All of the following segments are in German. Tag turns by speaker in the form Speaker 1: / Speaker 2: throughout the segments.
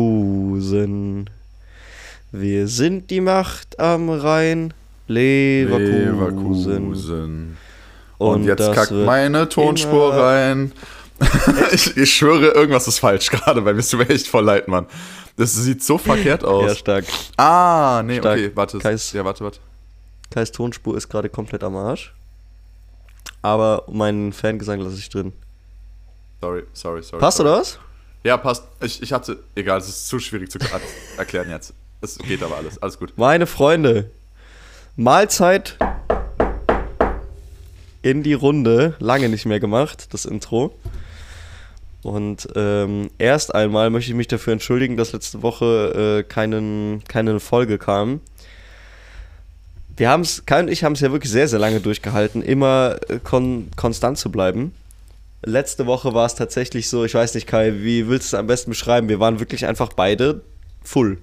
Speaker 1: Leverkusen. Wir sind die Macht am Rhein. Leverkusen.
Speaker 2: Leverkusen. Und, jetzt kackt meine Tonspur rein. ich, ich schwöre, irgendwas ist falsch gerade, weil mir mir echt voll leid, Mann. Das sieht so verkehrt aus.
Speaker 1: Ja, stark.
Speaker 2: Ah, nee,
Speaker 1: Stark.
Speaker 2: okay, warte.
Speaker 1: Kais-
Speaker 2: Ja, warte, warte.
Speaker 1: Kais Tonspur ist gerade komplett am Arsch. Aber meinen Fangesang lasse ich drin.
Speaker 2: Sorry, sorry, sorry.
Speaker 1: Passt
Speaker 2: sorry.
Speaker 1: oder was?
Speaker 2: Ja, passt. Ich, ich hatte, egal, es ist zu schwierig zu er- erklären jetzt. Es geht aber alles, alles gut.
Speaker 1: Meine Freunde, Mahlzeit in die Runde. Lange nicht mehr gemacht, das Intro. Und ähm, erst einmal möchte ich mich dafür entschuldigen, dass letzte Woche äh, keinen, keine Folge kam. Wir haben es, Kai und ich haben es ja wirklich sehr, sehr lange durchgehalten, immer äh, kon konstant zu bleiben. Letzte Woche war es tatsächlich so, ich weiß nicht, Kai, wie willst du es am besten beschreiben? Wir waren wirklich einfach beide full.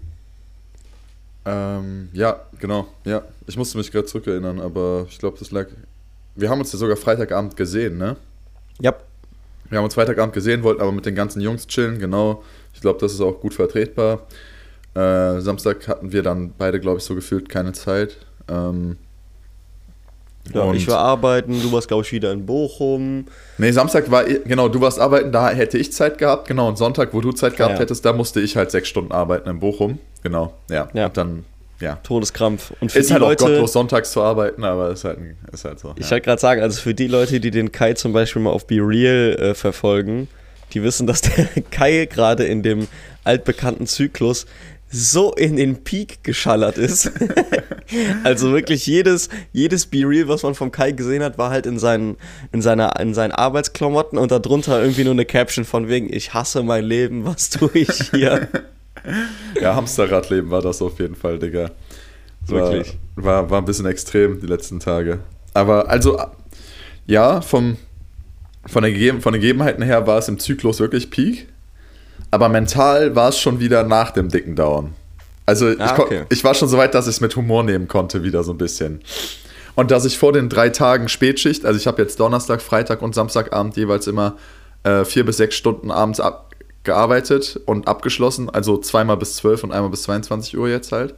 Speaker 2: Ähm, ja, genau, ja. Ich musste mich gerade zurückerinnern, aber ich glaube, das lag. Wir haben uns ja sogar Freitagabend gesehen, ne?
Speaker 1: Ja,
Speaker 2: Wir haben uns Freitagabend gesehen, wollten aber mit den ganzen Jungs chillen, genau. Ich glaube, das ist auch gut vertretbar. Äh, Samstag hatten wir dann beide, glaube ich, so gefühlt keine Zeit. Ähm,
Speaker 1: Ja, ich war arbeiten, du warst, glaube ich, wieder in Bochum.
Speaker 2: nee, Samstag war, genau, du warst arbeiten, da hätte ich Zeit gehabt, genau. Und Sonntag, wo du Zeit gehabt
Speaker 1: Ja.
Speaker 2: hättest, da musste ich halt sechs Stunden arbeiten in Bochum. Genau, ja.
Speaker 1: Ja.
Speaker 2: Und dann, ja.
Speaker 1: Todeskrampf. Und für
Speaker 2: Ist
Speaker 1: die
Speaker 2: halt auch
Speaker 1: Leute,
Speaker 2: gottlos, sonntags zu arbeiten, aber ist halt, ist halt so.
Speaker 1: ich
Speaker 2: ja.
Speaker 1: wollte gerade sagen, also für die Leute, die den Kai zum Beispiel mal auf Be Real äh, verfolgen, die wissen, dass der Kai gerade in dem altbekannten Zyklus so in den Peak geschallert ist. also wirklich jedes, jedes Be Real, was man vom Kai gesehen hat, war halt in seinen, in seiner, in seinen Arbeitsklamotten und darunter irgendwie nur eine Caption von wegen, ich hasse mein Leben, was tue ich hier?
Speaker 2: Ja, Hamsterradleben war das auf jeden Fall, Digga. War,
Speaker 1: Wirklich.
Speaker 2: War, war ein bisschen extrem die letzten Tage. Aber also, ja, vom, von, der Gegeben, von den Gegebenheiten her war es im Zyklus wirklich Peak. Aber mental war es schon wieder nach dem dicken Down. Also ich,
Speaker 1: Ah,
Speaker 2: kon-
Speaker 1: okay.
Speaker 2: ich war schon so weit, dass ich es mit Humor nehmen konnte, wieder so ein bisschen. Und dass ich vor den drei Tagen Spätschicht, also ich habe jetzt Donnerstag, Freitag und Samstagabend jeweils immer äh, vier bis sechs Stunden abends ab, gearbeitet und abgeschlossen, also zweimal bis zwölf und einmal bis 22 Uhr jetzt halt.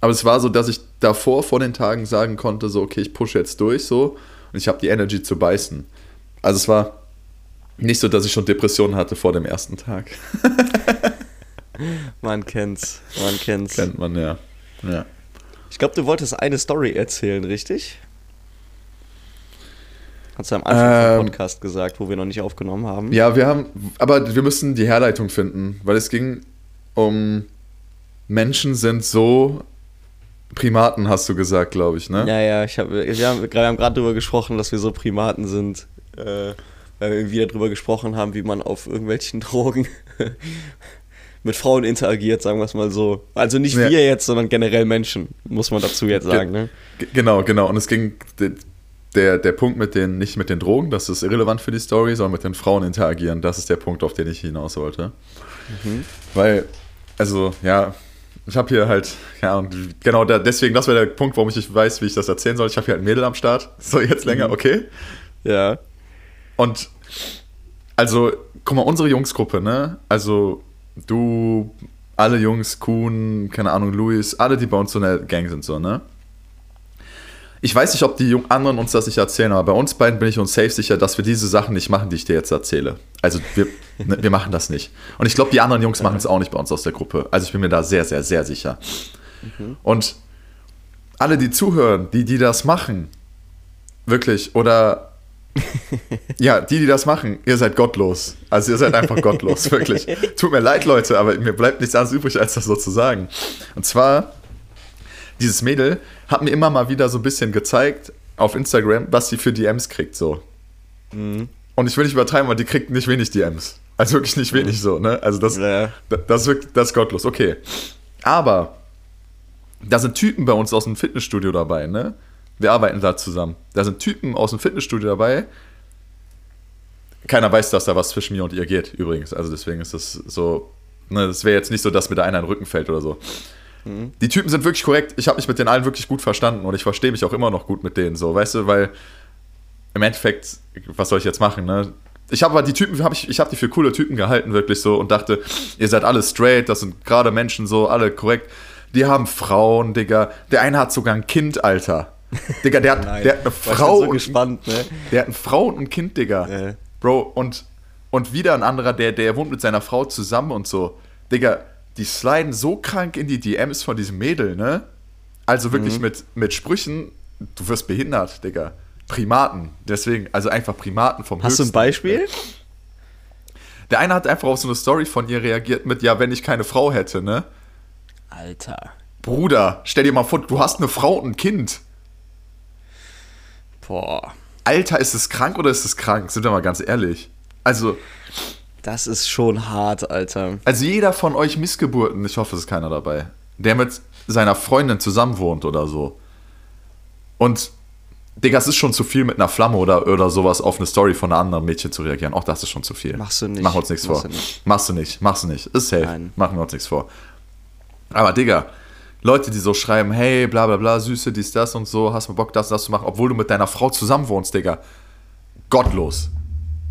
Speaker 2: Aber es war so, dass ich davor vor den Tagen sagen konnte, so okay, ich pushe jetzt durch so und ich habe die Energy zu beißen. Also es war nicht so, dass ich schon Depressionen hatte vor dem ersten Tag.
Speaker 1: Man kennt's, man kennt's.
Speaker 2: Kennt man ja. Ja.
Speaker 1: Ich glaube, du wolltest eine Story erzählen, richtig? Hast du am Anfang
Speaker 2: Ähm,
Speaker 1: vom Podcast gesagt, wo wir noch nicht aufgenommen haben?
Speaker 2: Ja, wir haben, aber wir müssen die Herleitung finden, weil es ging um Menschen sind so Primaten, hast du gesagt, glaube ich, ne?
Speaker 1: ja, ja ich hab, wir haben wir haben gerade darüber gesprochen, dass wir so Primaten sind, äh, weil wir wieder darüber gesprochen haben, wie man auf irgendwelchen Drogen mit Frauen interagiert, sagen wir es mal so. Also nicht
Speaker 2: Ja.
Speaker 1: wir jetzt, sondern generell Menschen, muss man dazu jetzt
Speaker 2: Ge-
Speaker 1: sagen. Ne?
Speaker 2: Genau, genau. Und es ging de- der, der Punkt mit den, nicht mit den Drogen, das ist irrelevant für die Story, sondern mit den Frauen interagieren, das ist der Punkt, auf den ich hinaus wollte. Weil, also, ja, ich habe hier halt, ja, und genau da, deswegen, das wäre der Punkt, warum ich nicht weiß, wie ich das erzählen soll. Ich habe hier halt ein Mädel am Start. So, jetzt länger, okay.
Speaker 1: Ja.
Speaker 2: Und also, guck mal, unsere Jungsgruppe, ne? Also, du, alle Jungs, Kuhn, keine Ahnung, Luis, alle, die bei uns so in der Gang sind, so, ne? Ich weiß nicht, ob die anderen uns das nicht erzählen, aber bei uns beiden bin ich uns safe sicher, dass wir diese Sachen nicht machen, die ich dir jetzt erzähle. Also, wir, ne, wir machen das nicht. Und ich glaube, die anderen Jungs machen es auch nicht bei uns aus der Gruppe. Also, ich bin mir da sehr, sehr, sehr sicher. Und alle, die zuhören, die, die das machen, wirklich, oder ja, die, die das machen, ihr seid gottlos. Also ihr seid einfach gottlos, wirklich. Tut mir leid, Leute, aber mir bleibt nichts anderes übrig, als das so zu sagen. Und zwar, dieses Mädel hat mir immer mal wieder so ein bisschen gezeigt auf Instagram, was sie für DMs kriegt, so. Und ich will nicht übertreiben, aber die kriegt nicht wenig DMs. Also wirklich nicht wenig so, ne? Also das,
Speaker 1: Ja.
Speaker 2: das wirklich, das ist gottlos, okay. Aber da sind Typen bei uns aus dem Fitnessstudio dabei, ne? Wir arbeiten da zusammen. Da sind Typen aus dem Fitnessstudio dabei. Keiner weiß, dass da was zwischen mir und ihr geht, übrigens. Also deswegen ist das so. Ne, das wäre jetzt nicht so, dass mir da einer in den Rücken fällt oder so. Die Typen sind wirklich korrekt. Ich habe mich mit den allen wirklich gut verstanden und ich verstehe mich auch immer noch gut mit denen, so, weißt du, weil im Endeffekt, was soll ich jetzt machen, ne? Ich habe aber die Typen, hab ich, ich habe die für coole Typen gehalten, wirklich so, und dachte, ihr seid alle straight, das sind gerade Menschen so, alle korrekt. Die haben Frauen, Digga. Der eine hat sogar ein Kind, Alter. Digga, der hat,
Speaker 1: Nein.
Speaker 2: der hat eine Frau.
Speaker 1: so
Speaker 2: und-
Speaker 1: gespannt, ne?
Speaker 2: der hat eine Frau und ein Kind, Digga.
Speaker 1: Ja.
Speaker 2: Bro, und, und wieder ein anderer, der, der wohnt mit seiner Frau zusammen und so. Digga, die sliden so krank in die DMs von diesem Mädel, ne? Also wirklich
Speaker 1: Mhm.
Speaker 2: mit, mit Sprüchen, du wirst behindert, Digga. Primaten. Deswegen, also einfach Primaten vom
Speaker 1: Hast du ein
Speaker 2: Höchsten.
Speaker 1: Beispiel?
Speaker 2: Der eine hat einfach auf so eine Story von ihr reagiert mit, ja, wenn ich keine Frau hätte, ne?
Speaker 1: Alter.
Speaker 2: Bruder, stell dir mal vor, du hast eine Frau und ein Kind.
Speaker 1: Boah.
Speaker 2: Alter, ist es krank oder ist es krank? Sind wir mal ganz ehrlich. Also,
Speaker 1: Das ist schon hart, Alter.
Speaker 2: Also jeder von euch Missgeburten, ich hoffe, es ist keiner dabei, der mit seiner Freundin zusammen wohnt oder so. Und, Digga, es ist schon zu viel mit einer Flamme oder, oder sowas auf eine Story von einem anderen Mädchen zu reagieren. Auch das ist schon zu viel.
Speaker 1: Machst du nicht.
Speaker 2: Mach uns nichts
Speaker 1: Machst
Speaker 2: vor.
Speaker 1: du nicht.
Speaker 2: Machst du nicht. Machst du nicht. Ist safe.
Speaker 1: Nein.
Speaker 2: Machen wir uns nichts vor. Aber, Digga, Leute, die so schreiben, hey, bla bla bla, Süße, dies, das und so, hast du Bock, das, das zu machen, obwohl du mit deiner Frau zusammen wohnst, Digga. Gottlos.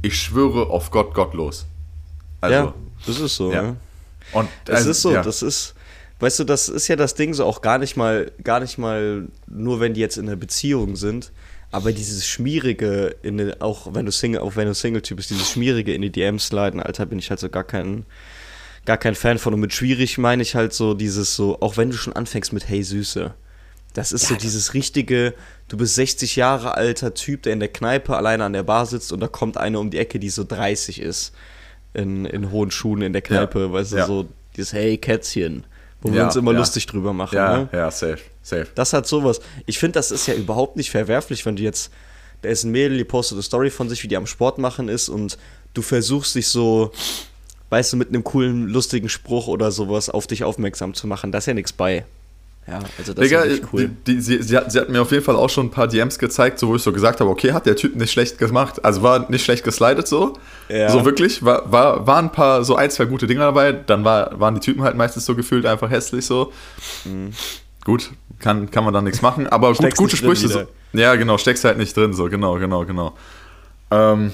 Speaker 2: Ich schwöre auf Gott, gottlos. Also,
Speaker 1: ja, das ist so.
Speaker 2: ja.
Speaker 1: Ja.
Speaker 2: und
Speaker 1: Das
Speaker 2: also,
Speaker 1: ist so,
Speaker 2: ja.
Speaker 1: das ist, weißt du, das ist ja das Ding so auch gar nicht mal, gar nicht mal nur, wenn die jetzt in einer Beziehung sind, aber dieses Schmierige, in auch wenn du Single, auch wenn du Single-Typ bist, dieses Schmierige in die DMs sliden, Alter, bin ich halt so gar kein, gar kein Fan von. Und mit schwierig meine ich halt so dieses so, auch wenn du schon anfängst mit Hey Süße. Das ist so dieses richtige, du bist 60 Jahre alter Typ, der in der Kneipe alleine an der Bar sitzt und da kommt eine um die Ecke, die so 30 ist. In, in hohen Schuhen in der Kneipe, weißt du,
Speaker 2: ja.
Speaker 1: so dieses Hey Kätzchen, wo wir
Speaker 2: Ja,
Speaker 1: uns immer
Speaker 2: ja.
Speaker 1: lustig drüber machen.
Speaker 2: Ja,
Speaker 1: Ne?
Speaker 2: ja, safe, safe.
Speaker 1: Das hat sowas. Ich finde, das ist ja überhaupt nicht verwerflich, wenn du jetzt, da ist ein Mädel, die postet eine Story von sich, wie die am Sport machen ist und du versuchst dich so, weißt du, mit einem coolen, lustigen Spruch oder sowas auf dich aufmerksam zu machen. Da ist ja nichts bei. Ja, also das
Speaker 2: Digga,
Speaker 1: ist cool.
Speaker 2: die, die, sie, sie, hat, sie hat mir auf jeden Fall auch schon ein paar DMs gezeigt, so wo ich so gesagt habe, okay, hat der Typ nicht schlecht gemacht. Also war nicht schlecht geslidet so.
Speaker 1: Ja.
Speaker 2: So wirklich. War, war, waren ein paar, so ein, zwei gute Dinge dabei. Dann war, waren die Typen halt meistens so gefühlt einfach hässlich so. Gut, kann, kann man dann nichts machen. Aber gut,
Speaker 1: Mhm.
Speaker 2: Gute Sprüche. So, ja, genau, steckst halt nicht drin, so, genau, genau, genau. Ähm,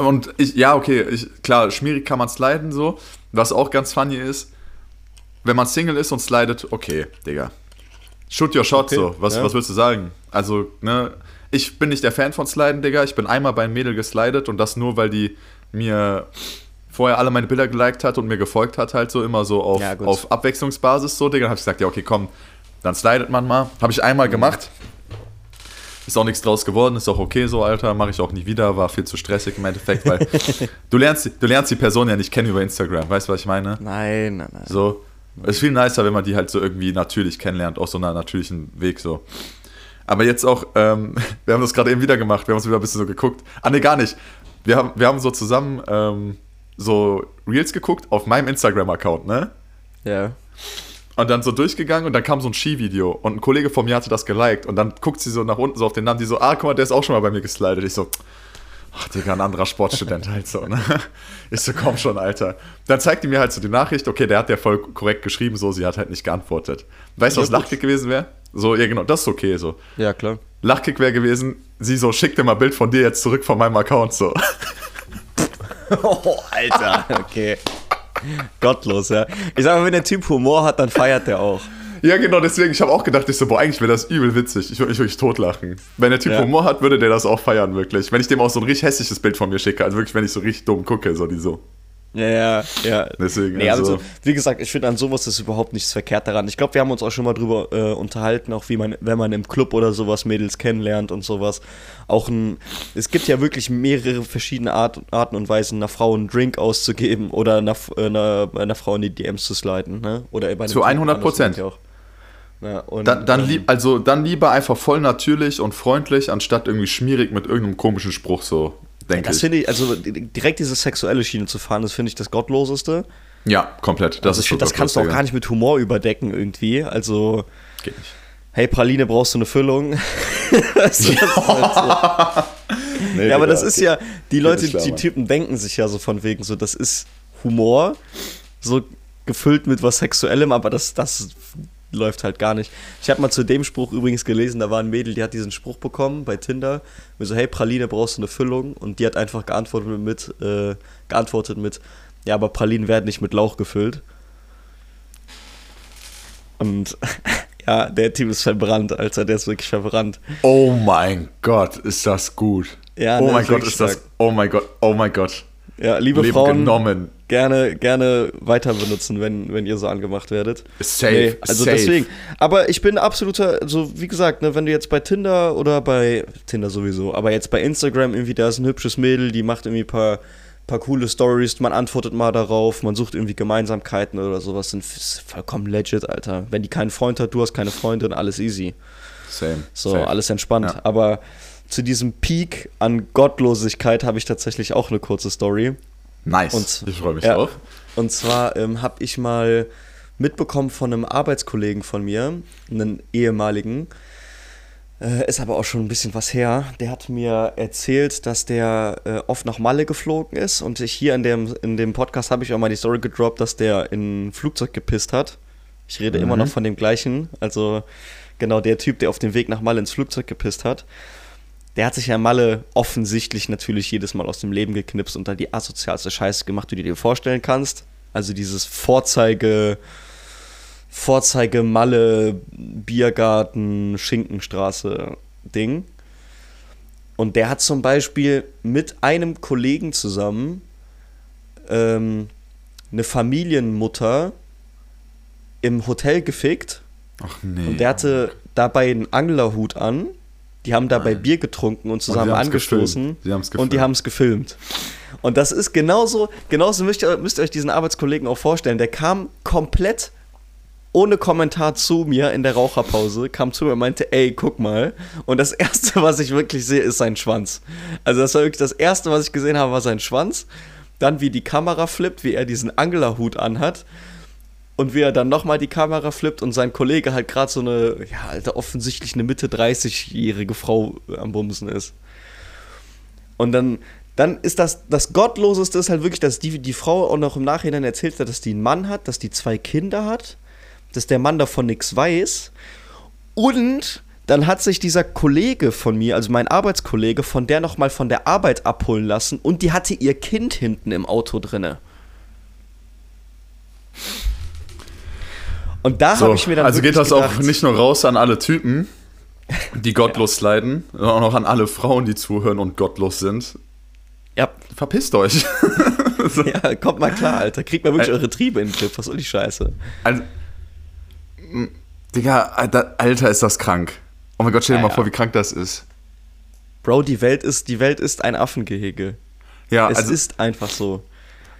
Speaker 2: und ich, ja, okay, ich, klar, schmierig kann man sliden so. Was auch ganz funny ist, wenn man Single ist und slidet, okay, Digga. Shoot your shot,
Speaker 1: Okay,
Speaker 2: so. Was,
Speaker 1: ja.
Speaker 2: was willst du sagen? Also, ne, ich bin nicht der Fan von Sliden, Digga. Ich bin einmal bei einem Mädel geslidet und das nur, weil die mir vorher alle meine Bilder geliked hat und mir gefolgt hat, halt so immer so auf,
Speaker 1: Ja,
Speaker 2: auf Abwechslungsbasis, so, Digga. Dann hab ich gesagt, ja, okay, komm, dann slidet man mal. Habe ich einmal gemacht. Ist auch nichts draus geworden, ist auch okay so, Alter. Mache ich auch nie wieder, war viel zu stressig im Endeffekt, weil du lernst, du lernst die Person ja nicht kennen über Instagram, weißt du, was ich meine?
Speaker 1: Nein, nein, nein.
Speaker 2: So. Es ist viel nicer, wenn man die halt so irgendwie natürlich kennenlernt, auf so einer natürlichen Weg so. Aber jetzt auch, ähm, wir haben das gerade eben wieder gemacht, wir haben uns wieder ein bisschen so geguckt. Ah, ne, gar nicht. Wir haben, wir haben so zusammen ähm, so Reels geguckt auf meinem Instagram-Account, ne?
Speaker 1: Ja.
Speaker 2: Und dann so durchgegangen und dann kam so ein Skivideo und ein Kollege von mir hatte das geliked und dann guckt sie so nach unten so auf den Namen, die so, ah, guck mal, der ist auch schon mal bei mir geslidet. Ich so, ach, Digga, ein anderer Sportstudent halt so, ne? Ich so, komm schon, Alter. Dann zeigt die mir halt so die Nachricht, okay, der hat ja voll korrekt geschrieben, so, sie hat halt nicht geantwortet. Weißt du, was
Speaker 1: Ja, gut.
Speaker 2: Lachkick gewesen wäre? So, ja, genau, das ist okay, so.
Speaker 1: Ja, klar.
Speaker 2: Lachkick wäre gewesen, sie so, schick dir mal ein Bild von dir jetzt zurück von meinem Account, so.
Speaker 1: Oh, Alter. Okay. Gottlos, ja. Ich sag mal, wenn der Typ Humor hat, dann feiert der auch.
Speaker 2: Ja, genau, deswegen, ich habe auch gedacht, ich so, boah, eigentlich wäre das übel witzig. Ich würde mich wirklich totlachen. Wenn der Typ
Speaker 1: Ja.
Speaker 2: Humor hat, würde der das auch feiern, wirklich. Wenn ich dem auch so ein richtig hässliches Bild von mir schicke, also wirklich, wenn ich so richtig dumm gucke, so die so.
Speaker 1: Ja, ja, ja.
Speaker 2: Deswegen,
Speaker 1: Nee, also,
Speaker 2: also-
Speaker 1: wie gesagt, ich finde an sowas ist überhaupt nichts verkehrt daran. Ich glaube, wir haben uns auch schon mal drüber äh, unterhalten, auch wie man, wenn man im Club oder sowas Mädels kennenlernt und sowas. Auch ein, es gibt ja wirklich mehrere verschiedene Art, Arten und Weisen, einer Frau einen Drink auszugeben oder einer, äh, einer, einer Frau in die DMs zu sliden, ne? Oder bei
Speaker 2: Zu
Speaker 1: Typen
Speaker 2: 100%.
Speaker 1: andersrum auch. Ja, und,
Speaker 2: Dann, dann,
Speaker 1: ähm,
Speaker 2: lieb, also, dann lieber einfach voll natürlich und freundlich, anstatt irgendwie schmierig mit irgendeinem komischen Spruch, so, denke
Speaker 1: Das
Speaker 2: ich.
Speaker 1: finde ich, also direkt diese sexuelle Schiene zu fahren, das finde ich das Gottloseste.
Speaker 2: Ja, komplett. Das
Speaker 1: also
Speaker 2: ist
Speaker 1: ich finde, das kannst du auch gar nicht mit Humor überdecken irgendwie. Also,
Speaker 2: Geht nicht.
Speaker 1: hey Praline, brauchst du eine Füllung? das ist halt so.
Speaker 2: Nee,
Speaker 1: Ja, aber das ist ja, die Leute,
Speaker 2: klar,
Speaker 1: die. Typen denken sich ja so von wegen so, das ist Humor, so gefüllt mit was Sexuellem, aber das, das läuft halt gar nicht. Ich habe mal zu dem Spruch übrigens gelesen, da war ein Mädel, die hat diesen Spruch bekommen bei Tinder. Mir so, hey Praline, brauchst du eine Füllung? Und die hat einfach geantwortet mit, äh, geantwortet mit, ja, aber Pralinen werden nicht mit Lauch gefüllt. Und ja, der Typ ist verbrannt, Alter, der ist wirklich verbrannt.
Speaker 2: Oh mein Gott, ist das gut.
Speaker 1: Ja,
Speaker 2: oh
Speaker 1: ne,
Speaker 2: mein Gott, ist das. Oh mein Gott, oh mein Gott.
Speaker 1: Ja, liebe
Speaker 2: Leben
Speaker 1: Frauen,
Speaker 2: genommen.
Speaker 1: gerne, gerne weiter benutzen, wenn, wenn ihr so angemacht werdet.
Speaker 2: Safe,
Speaker 1: also
Speaker 2: safe.
Speaker 1: deswegen. Aber ich bin absoluter, also wie gesagt, ne, wenn du jetzt bei Tinder oder bei Tinder sowieso, aber jetzt bei Instagram irgendwie, da ist ein hübsches Mädel, die macht irgendwie ein paar, paar coole Stories, man antwortet mal darauf, man sucht irgendwie Gemeinsamkeiten oder sowas, sind vollkommen legit, Alter. Wenn die keinen Freund hat, du hast keine Freundin, alles easy.
Speaker 2: Same.
Speaker 1: So,
Speaker 2: safe.
Speaker 1: alles entspannt.
Speaker 2: Ja.
Speaker 1: Aber zu diesem Peak an Gottlosigkeit habe ich tatsächlich auch eine kurze Story.
Speaker 2: Nice.
Speaker 1: Und-
Speaker 2: ich freue mich
Speaker 1: ja.
Speaker 2: drauf.
Speaker 1: Und zwar ähm, habe ich mal mitbekommen von einem Arbeitskollegen von mir, einen ehemaligen, äh, ist aber auch schon ein bisschen was her. Der hat mir erzählt, dass der äh, oft nach Malle geflogen ist. Und ich hier in dem, in dem Podcast habe ich auch mal die Story gedroppt, dass der in ein Flugzeug gepisst hat. Ich rede immer
Speaker 2: Mhm.
Speaker 1: noch von dem gleichen. Also genau der Typ, der auf dem Weg nach Malle ins Flugzeug gepisst hat. Der hat sich ja Malle offensichtlich natürlich jedes Mal aus dem Leben geknipst und da die asozialste Scheiße gemacht, die du dir vorstellen kannst. Also dieses Vorzeige, Vorzeige Malle, Biergarten, Schinkenstraße Ding. Und der hat zum Beispiel mit einem Kollegen zusammen ähm, eine Familienmutter im Hotel gefickt
Speaker 2: Ach nee.
Speaker 1: und der hatte dabei einen Anglerhut an. Die haben dabei. Bier getrunken und zusammen
Speaker 2: haben's
Speaker 1: angestoßen.
Speaker 2: gefilmt.
Speaker 1: Und die haben es gefilmt. Und das ist genauso, genauso müsst ihr, müsst ihr euch diesen Arbeitskollegen auch vorstellen. Der kam komplett ohne Kommentar zu mir in der Raucherpause, kam zu mir und meinte, ey, guck mal. Und das Erste, was ich wirklich sehe, ist sein Schwanz. Also das war wirklich das Erste, was ich gesehen habe, war sein Schwanz. Dann wie die Kamera flippt, wie er diesen Anglerhut anhat. Und wie er dann nochmal die Kamera flippt und sein Kollege halt gerade so eine, ja, Alter, offensichtlich eine Mitte 30-jährige Frau am Bumsen ist. Und dann, dann ist das, das Gottloseste ist halt wirklich, dass die, die Frau auch noch im Nachhinein erzählt hat, dass die einen Mann hat, dass die zwei Kinder hat, dass der Mann davon nichts weiß. Und dann hat sich dieser Kollege von mir, also mein Arbeitskollege, von der nochmal von der Arbeit abholen lassen und die hatte ihr Kind hinten im Auto drinne. Und da
Speaker 2: So,
Speaker 1: habe ich mir dann
Speaker 2: also geht das auch
Speaker 1: gedacht,
Speaker 2: nicht nur raus an alle Typen, die gottlos sliden, sondern auch an alle Frauen, die zuhören und gottlos sind.
Speaker 1: Ja,
Speaker 2: Verpisst euch. so,
Speaker 1: ja, kommt mal klar, Alter. Kriegt mal wirklich
Speaker 2: Ä-
Speaker 1: eure Triebe in den Griff. Was soll die Scheiße?
Speaker 2: also, Digga, Alter, Alter, ist das krank. Oh mein Gott, stell dir
Speaker 1: Ja,
Speaker 2: mal
Speaker 1: ja.
Speaker 2: vor, wie krank das ist.
Speaker 1: Bro, die Welt ist, die Welt ist ein Affengehege.
Speaker 2: Ja,
Speaker 1: es
Speaker 2: also,
Speaker 1: ist einfach so.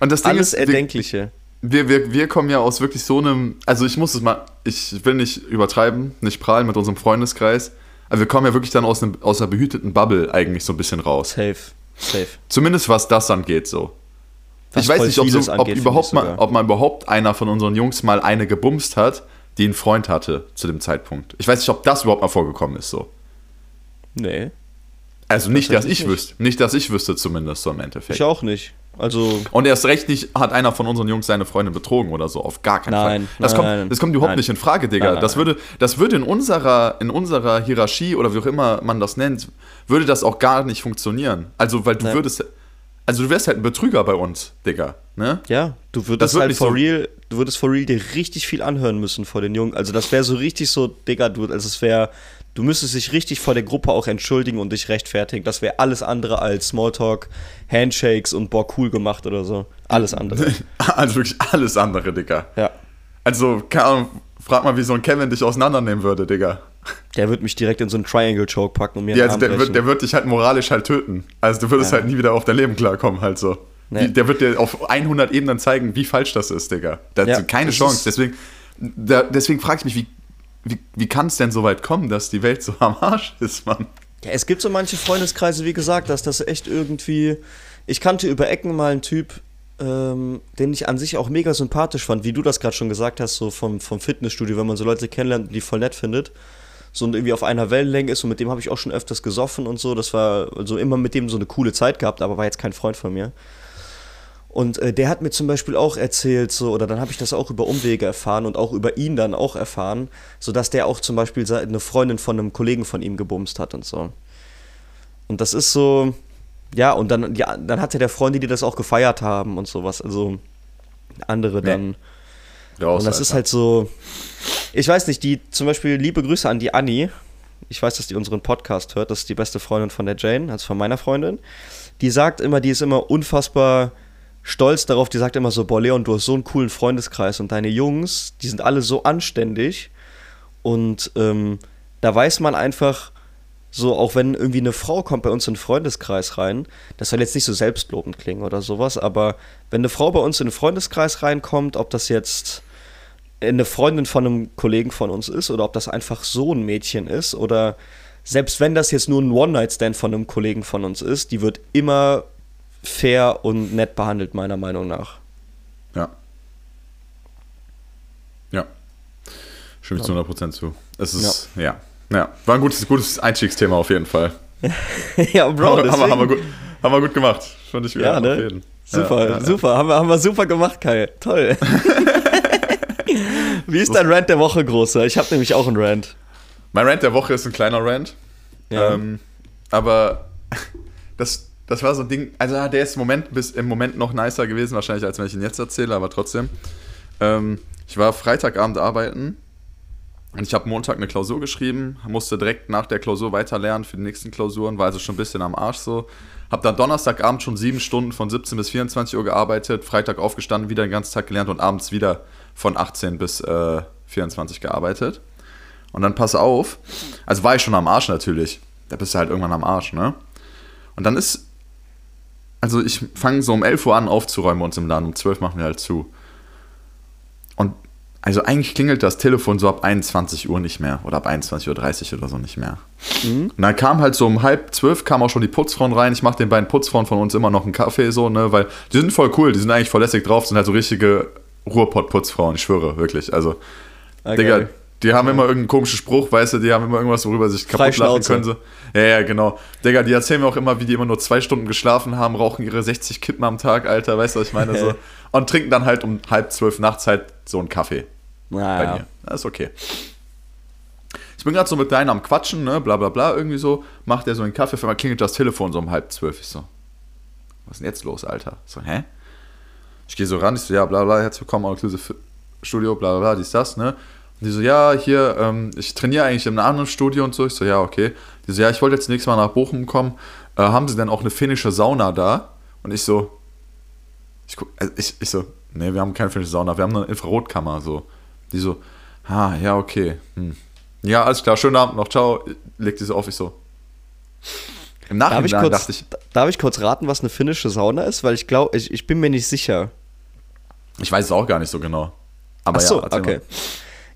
Speaker 2: und das Ding
Speaker 1: Alles
Speaker 2: ist,
Speaker 1: Erdenkliche.
Speaker 2: Wir, wir, wir kommen ja aus wirklich so einem, also ich muss es mal, ich will nicht übertreiben, nicht prahlen mit unserem Freundeskreis, aber wir kommen ja wirklich dann aus, einem, aus einer behüteten Bubble eigentlich so ein bisschen raus.
Speaker 1: Safe. Safe.
Speaker 2: Zumindest was das angeht so.
Speaker 1: Was
Speaker 2: ich weiß nicht, ob, so, ob,
Speaker 1: angeht,
Speaker 2: überhaupt mal, ob mal überhaupt einer von unseren Jungs mal eine gebumst hat, die einen Freund hatte zu dem Zeitpunkt. Ich weiß nicht, ob das überhaupt mal vorgekommen ist so.
Speaker 1: Nee.
Speaker 2: Also nicht, dass ich
Speaker 1: nicht.
Speaker 2: wüsste. Nicht, dass ich wüsste zumindest so im Endeffekt.
Speaker 1: Ich auch nicht. Also,
Speaker 2: Und erst recht nicht, hat einer von unseren Jungs seine Freundin betrogen oder so. Auf gar keinen
Speaker 1: Nein,
Speaker 2: Fall. Das,
Speaker 1: nein,
Speaker 2: kommt,
Speaker 1: nein,
Speaker 2: das kommt überhaupt nicht in Frage, Digga. Das, würde, das würde in unserer, in unserer Hierarchie oder wie auch immer man das nennt, würde das auch gar nicht funktionieren. Also, weil du würdest. Also, du wärst halt ein Betrüger bei uns, Digga. Ne?
Speaker 1: ja, du würdest halt for
Speaker 2: so-
Speaker 1: real, du würdest for real dir richtig viel anhören müssen vor den Jungen. Also, das wäre so richtig so, Digga, du, also es wäre, du müsstest dich richtig vor der Gruppe auch entschuldigen und dich rechtfertigen. Das wäre alles andere als Smalltalk, Handshakes und boah, cool gemacht oder so. Alles andere.
Speaker 2: Also wirklich alles andere, Digga.
Speaker 1: ja.
Speaker 2: Also, keine Ahnung, frag mal, wie so ein Kevin dich auseinandernehmen würde, Digga.
Speaker 1: Der wird mich direkt in so einen Triangle-Choke packen und mir
Speaker 2: Ja, also der wird, der wird dich halt moralisch halt töten. Also du würdest
Speaker 1: Ja.
Speaker 2: halt nie wieder auf dein Leben klarkommen, halt so.
Speaker 1: Nee.
Speaker 2: Der wird dir auf 100 Ebenen zeigen, wie falsch das ist, Digga. Da
Speaker 1: Ja,
Speaker 2: keine Chance. Deswegen, da, deswegen frage ich mich, wie, wie, wie kann es denn so weit kommen, dass die Welt so am Arsch ist, Mann?
Speaker 1: Ja, es gibt so manche Freundeskreise, wie gesagt, dass das echt irgendwie. Ich kannte über Ecken mal einen Typ, ähm, den ich an sich auch mega sympathisch fand, wie du das gerade schon gesagt hast, so vom, vom Fitnessstudio, wenn man so Leute kennenlernt und die voll nett findet. So und irgendwie auf einer Wellenlänge ist und mit dem habe ich auch schon öfters gesoffen und so. Das war also immer mit dem so eine coole Zeit gehabt, aber war jetzt kein Freund von mir. Und äh, der hat mir zum Beispiel auch erzählt, so, oder dann habe ich das auch über Umwege erfahren und auch über ihn dann auch erfahren, so dass der auch zum Beispiel eine Freundin von einem Kollegen von ihm gebumst hat und so. Und das ist so, ja, und dann, ja, dann hatte der Freunde, die das auch gefeiert haben und sowas, also andere dann.
Speaker 2: Raus,
Speaker 1: Und das
Speaker 2: Alter.
Speaker 1: ist halt so, ich weiß nicht, die zum Beispiel liebe Grüße an die Anni. Ich weiß, dass die unseren Podcast hört. Das ist die beste Freundin von der Jane, also von meiner Freundin. Die sagt immer, die ist immer unfassbar stolz darauf. Die sagt immer so, boah, Leon, du hast so einen coolen Freundeskreis und deine Jungs, die sind alle so anständig. Und ähm, da weiß man einfach, so, auch wenn irgendwie eine Frau kommt bei uns in den Freundeskreis rein, das soll jetzt nicht so selbstlobend klingen oder sowas, aber wenn eine Frau bei uns in den Freundeskreis reinkommt, ob das jetzt eine Freundin von einem Kollegen von uns ist oder ob das einfach so ein Mädchen ist oder selbst wenn das jetzt nur ein One-Night-Stand von einem Kollegen von uns ist, die wird immer fair und nett behandelt, meiner Meinung nach.
Speaker 2: Ja. Ja. Stimme ich zu 100% zu. Es ist, ja. ja. War ein gutes, gutes Einstiegsthema auf jeden Fall.
Speaker 1: ja, Bro,
Speaker 2: haben, wir- haben, wir, haben, wir
Speaker 1: deswegen-
Speaker 2: gut, haben wir gut gemacht. Fand ich
Speaker 1: Ja,
Speaker 2: auf
Speaker 1: ne?
Speaker 2: jeden.
Speaker 1: Super,
Speaker 2: Ja, ja,
Speaker 1: super. Haben wir, haben wir super gemacht, Kai. Toll. Wie ist dein Rant der Woche, Großer? Ich habe nämlich auch einen Rant.
Speaker 2: Mein Rant der Woche ist ein kleiner Rant.
Speaker 1: Ja.
Speaker 2: Ähm, aber das, das war so ein Ding, also ah, der ist im Moment, bis, im Moment noch nicer gewesen, wahrscheinlich, als wenn ich ihn jetzt erzähle, aber trotzdem. Ähm, ich war Freitagabend arbeiten und ich habe Montag eine Klausur geschrieben, musste direkt nach der Klausur weiter lernen für die nächsten Klausuren, war also schon ein bisschen am Arsch so. Hab dann Donnerstagabend schon sieben Stunden von 17 bis 24 Uhr gearbeitet, Freitag aufgestanden, wieder den ganzen Tag gelernt und abends wieder von 18 bis äh, 24 gearbeitet. Und dann pass auf, also war ich schon am Arsch natürlich. Da bist du halt irgendwann am Arsch, ne? Und dann ist, also ich fange so um 11 Uhr an aufzuräumen uns im Laden, um 12 machen wir halt zu. Und also eigentlich klingelt das Telefon so ab 21 Uhr nicht mehr oder ab 21.30 Uhr oder so nicht mehr. Und dann kam halt so um halb zwölf kam auch schon die Putzfrauen rein. Ich mache den beiden Putzfrauen von uns immer noch einen Kaffee so, ne, weil die sind voll cool, die sind eigentlich voll lässig drauf, sind halt so richtige Ruhrpott-Putzfrauen, ich schwöre, wirklich. Also,
Speaker 1: Ah,
Speaker 2: Digga. Die haben immer irgendeinen komischen Spruch, weißt du, die haben immer irgendwas, worüber sie sich kaputt lachen können. So. Ja, ja, genau. Digga, die erzählen mir auch immer, wie die immer nur zwei Stunden geschlafen haben, rauchen ihre 60 Kippen am Tag, Alter, weißt du, was ich meine? So. Und trinken dann halt um halb zwölf nachts halt so einen Kaffee bei
Speaker 1: Naja.
Speaker 2: mir. Das ist okay. Ich bin gerade so mit deinem am Quatschen, ne, bla bla bla, irgendwie so, macht er so einen Kaffee, auf einmal klingelt das Telefon so um halb zwölf. Ich so, was ist denn jetzt los, Alter? Ich so, hä? Ich gehe so ran, ich so, ja, bla bla, herzlich willkommen, Inclusive Studio, bla bla bla, dies, das, ne? Und die so, ja, hier, ähm, ich trainiere eigentlich in einem anderen Studio und so. Ich so, ja, okay. Die so, ja, ich wollte jetzt nächstes Mal nach Bochum kommen. Äh, haben sie denn auch eine finnische Sauna da? Und ich so, ich, guck, also ich, ich so, nee, wir haben keine finnische Sauna, wir haben eine Infrarotkammer, so. Die so, ah, ja, okay. Hm. Ja, alles klar, schönen Abend noch, ciao. Leg die so auf, ich so. Im
Speaker 1: Darf ich,
Speaker 2: Nachhinein
Speaker 1: kurz,
Speaker 2: dachte ich,
Speaker 1: darf ich kurz raten, was eine finnische Sauna ist? Weil ich glaube, ich, ich bin mir nicht sicher.
Speaker 2: ich weiß es auch gar nicht so genau. Aber
Speaker 1: Ach so,
Speaker 2: ja,
Speaker 1: okay.
Speaker 2: mal.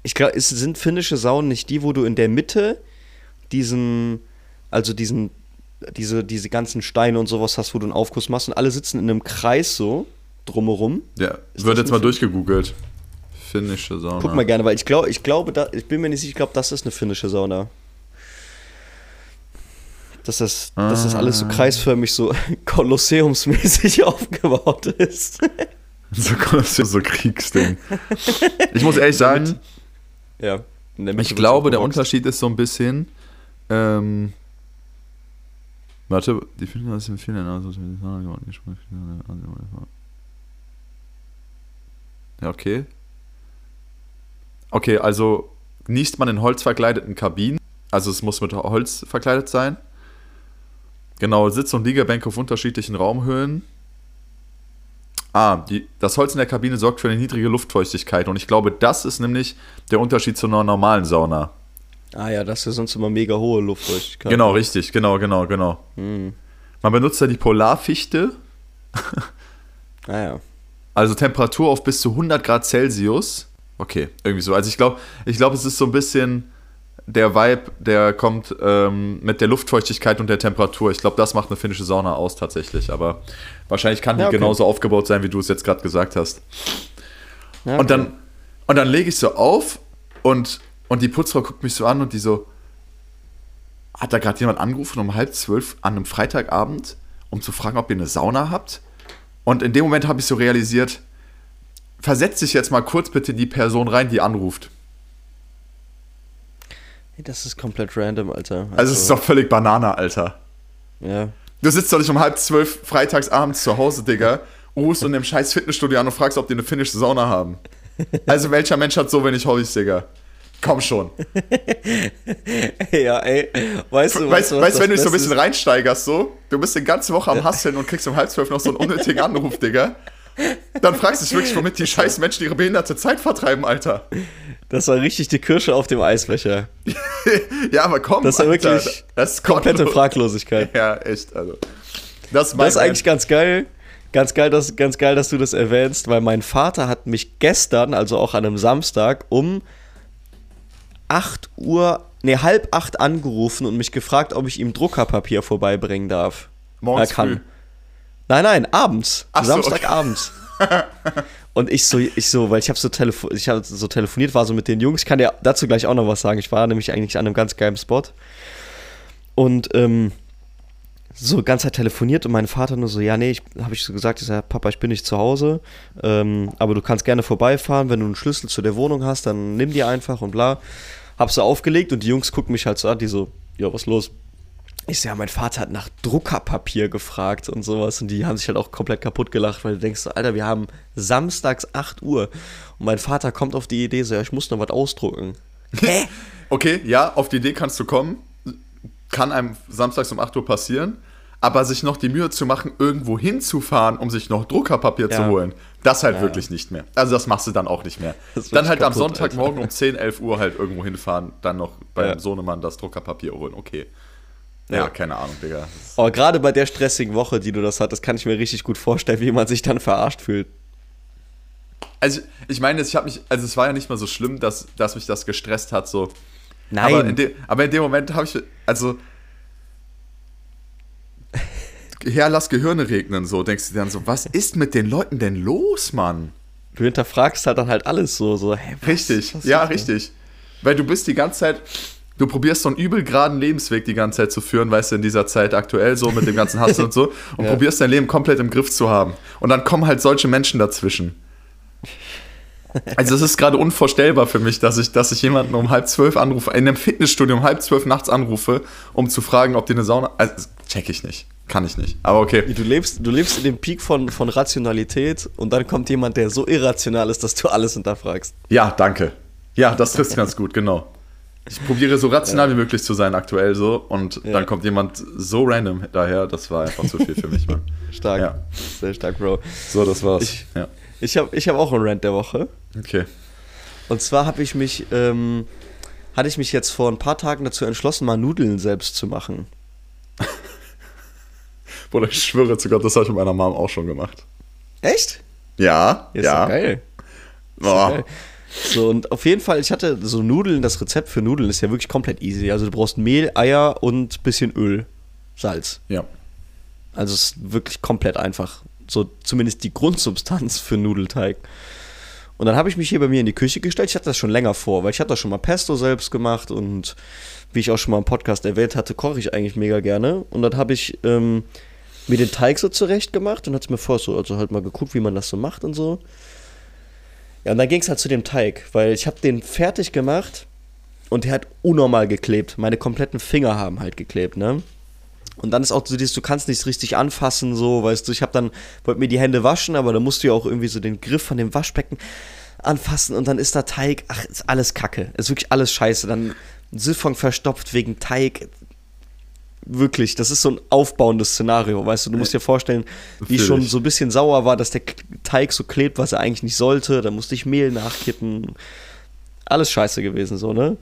Speaker 1: Ich glaube, es sind finnische Saunen nicht die, wo du in der Mitte diesen, also diesen, diese, diese ganzen Steine und sowas hast, wo du einen Aufguss machst und alle sitzen in einem Kreis so drumherum.
Speaker 2: Ja,
Speaker 1: Ist
Speaker 2: wird jetzt mal durchgegoogelt. Finnische Sauna.
Speaker 1: Guck mal gerne, weil ich glaube, ich glaube, da, ich bin mir nicht sicher, ich glaube, das ist eine finnische Sauna. Dass das, dass das alles so kreisförmig, so kolosseumsmäßig aufgebaut ist.
Speaker 2: So, so, so Kriegsding. Ich muss ehrlich sagen,
Speaker 1: ja.
Speaker 2: ich glaube, der. Unterschied ist so ein bisschen. Ähm, warte, die finden das in vielen also Ja, okay. Okay, also niest man in holzverkleideten Kabinen. Also es muss mit Holz verkleidet sein. Genau, Sitz- und Liegebänke auf unterschiedlichen Raumhöhen. Ah, die, das Holz in der Kabine sorgt für eine niedrige Luftfeuchtigkeit und ich glaube, das ist nämlich der Unterschied zu einer normalen Sauna.
Speaker 1: Ah ja, das ist sonst immer mega hohe Luftfeuchtigkeit.
Speaker 2: Genau, richtig, genau, genau, genau.
Speaker 1: Hm.
Speaker 2: Man benutzt da die Polarfichte,
Speaker 1: Ah ja.
Speaker 2: also Temperatur auf bis zu 100 Grad Celsius. Okay, irgendwie so. Also ich glaube, ich glaube, es ist so ein bisschen der Vibe, der kommt ähm, mit der Luftfeuchtigkeit und der Temperatur. Ich glaube, das macht eine finnische Sauna aus tatsächlich. Aber wahrscheinlich kann die
Speaker 1: Ja, okay.
Speaker 2: genauso aufgebaut sein, wie du es jetzt gerade gesagt hast.
Speaker 1: ja
Speaker 2: Und dann, und dann lege ich so auf und, und die Putzfrau guckt mich so an und die so, hat da gerade jemand angerufen um halb zwölf an einem Freitagabend, um zu fragen, ob ihr eine Sauna habt? Und in dem Moment habe ich so realisiert, versetz dich jetzt mal kurz bitte die Person rein, die anruft.
Speaker 1: Das ist komplett random, Alter.
Speaker 2: Also, es ist doch völlig Banane, Alter.
Speaker 1: Ja.
Speaker 2: Du sitzt doch nicht um halb zwölf freitags abends zu Hause, Digga, rufst in dem scheiß Fitnessstudio an und fragst, ob die eine finnische Sauna haben. Also welcher Mensch hat so wenig Hobbys, Digga? Komm schon.
Speaker 1: ja, ey. Weißt du,
Speaker 2: Weißt,
Speaker 1: was
Speaker 2: weißt wenn du dich so ein bisschen
Speaker 1: ist?
Speaker 2: reinsteigerst, so, du bist die ganze Woche am Hasseln und kriegst um halb zwölf noch so einen unnötigen Anruf, Digga. Dann fragst du dich wirklich, womit die scheiß Menschen ihre behinderte Zeit vertreiben, Alter.
Speaker 1: Das war richtig die Kirsche auf dem Eisbecher.
Speaker 2: Ja, aber komm,
Speaker 1: Das ist ja
Speaker 2: Alter,
Speaker 1: wirklich
Speaker 2: das ist
Speaker 1: Komplette. Fraglosigkeit.
Speaker 2: Ja, echt, also. Das
Speaker 1: Das ist eigentlich ganz geil. Ganz geil, dass, ganz geil, dass du das erwähnst, weil mein Vater hat mich gestern, also auch an einem Samstag, um 8 Uhr, nee, halb acht angerufen und mich gefragt, ob ich ihm Druckerpapier vorbeibringen darf.
Speaker 2: Morgens
Speaker 1: Er kann.
Speaker 2: früh.
Speaker 1: Nein, nein, abends.
Speaker 2: Ach so,
Speaker 1: Samstagabends. Und ich so, ich so, weil ich habe so, telefo ich hab so telefoniert, war so mit den Jungs. Ich kann dir dazu gleich auch noch was sagen. Ich war nämlich eigentlich an einem ganz geilen Spot. Und ähm, so ganz Zeit telefoniert und mein Vater nur so, ja, nee, ich habe ich so gesagt, ich sag, Papa, ich bin nicht zu Hause, ähm, aber du kannst gerne vorbeifahren, wenn du einen Schlüssel zu der Wohnung hast, dann nimm die einfach und bla. Hab so aufgelegt und die Jungs gucken mich halt so an, die so, ja, was los? Ich so, ja, mein Vater hat nach Druckerpapier gefragt und sowas und die haben sich halt auch komplett kaputt gelacht, weil du denkst Alter, wir haben samstags 8 Uhr und mein Vater kommt auf die Idee so, ja, ich muss noch was ausdrucken. Hä?
Speaker 2: Okay, ja, auf die Idee kannst du kommen. Kann einem samstags um 8 Uhr passieren. Aber sich noch die Mühe zu machen, irgendwo hinzufahren, um sich noch Druckerpapier zu
Speaker 1: Ja.
Speaker 2: holen, das halt
Speaker 1: Ja.
Speaker 2: wirklich nicht mehr. Also das machst du dann auch nicht mehr. Dann halt am
Speaker 1: kaputt,
Speaker 2: Sonntagmorgen um 10, 11 Uhr halt irgendwo hinfahren, dann noch beim
Speaker 1: Ja.
Speaker 2: Sohnemann das Druckerpapier holen. Okay. Ja,
Speaker 1: Ja.
Speaker 2: keine Ahnung, Digga.
Speaker 1: Aber gerade bei der stressigen Woche, die du das hattest, kann ich mir richtig gut vorstellen, wie man sich dann verarscht fühlt.
Speaker 2: Also ich meine, ich habe mich, also es war ja nicht mal so schlimm, dass, dass mich das gestresst hat, so.
Speaker 1: Nein.
Speaker 2: Aber in, de, aber in dem Moment habe ich, also. Ja, lass Gehirne regnen, so denkst du dir dann so, was ist mit den Leuten denn los, Mann?
Speaker 1: du hinterfragst halt dann halt alles so, so, hä, was,
Speaker 2: Richtig,
Speaker 1: was
Speaker 2: ja, richtig. Weil du bist die ganze Zeit, du probierst so einen übel geraden Lebensweg die ganze Zeit zu führen, weißt du, in dieser Zeit aktuell so mit dem ganzen Hass und so und
Speaker 1: Ja.
Speaker 2: probierst dein Leben komplett im Griff zu haben. Und dann kommen halt solche Menschen dazwischen. Also es ist gerade unvorstellbar für mich, dass ich, dass ich jemanden um halb zwölf anrufe, in einem Fitnessstudio um halb zwölf nachts anrufe, um zu fragen, ob die eine Sauna. Also, check ich nicht. Kann ich nicht. Aber okay.
Speaker 1: Du lebst, du lebst in dem Peak von, von Rationalität und dann kommt jemand, der so irrational ist, dass du alles hinterfragst.
Speaker 2: Ja, danke. Ja, das trifft ganz gut, genau. Ich probiere so rational wie möglich zu sein aktuell so und
Speaker 1: Ja.
Speaker 2: dann kommt jemand so random daher, das war einfach zu viel für mich, Mann.
Speaker 1: Stark.
Speaker 2: Ja.
Speaker 1: Sehr stark, Bro.
Speaker 2: So, das war's.
Speaker 1: Ich-
Speaker 2: ja.
Speaker 1: Ich habe ich hab auch einen Rant der Woche.
Speaker 2: Okay.
Speaker 1: Und zwar habe ich mich, ähm, hatte ich mich jetzt vor ein paar Tagen dazu entschlossen, mal Nudeln selbst zu machen.
Speaker 2: Bruder, ich schwöre zu Gott, das habe ich mit meiner Mom auch schon gemacht.
Speaker 1: Echt?
Speaker 2: Ja,
Speaker 1: Ist
Speaker 2: ja.
Speaker 1: geil.
Speaker 2: Boah.
Speaker 1: So, und auf jeden Fall, ich hatte so Nudeln, das Rezept für Nudeln ist ja wirklich komplett easy. Also du brauchst Mehl, Eier und bisschen Öl, Salz.
Speaker 2: Ja.
Speaker 1: Also es ist wirklich komplett einfach. So zumindest die Grundsubstanz für Nudelteig. Und dann habe ich mich hier bei mir in die Küche gestellt. Ich hatte das schon länger vor, weil ich hatte schon mal Pesto selbst gemacht und wie ich auch schon mal im Podcast erwähnt hatte, koche ich eigentlich mega gerne. Und dann habe ich ähm, mir den Teig so zurecht gemacht und hatte mir vor so, also halt mal geguckt, wie man das so macht und so. Ja, und dann ging es halt zu dem Teig, weil ich habe den fertig gemacht und der hat unnormal geklebt. Meine kompletten Finger haben halt geklebt, ne? Und dann ist auch so dieses, du kannst nichts richtig anfassen, so, weißt du, ich habe dann, wollte mir die Hände waschen, aber da musst du ja auch irgendwie so den Griff von dem Waschbecken anfassen und dann ist da Teig, ach, ist alles Kacke, ist wirklich alles scheiße, dann Siphon verstopft wegen Teig, wirklich, das ist so ein aufbauendes Szenario, weißt du, du musst dir vorstellen, wie ich schon so ein bisschen sauer war, dass der Teig so klebt, was er eigentlich nicht sollte, da musste ich Mehl nachkippen, alles scheiße gewesen, so, ne?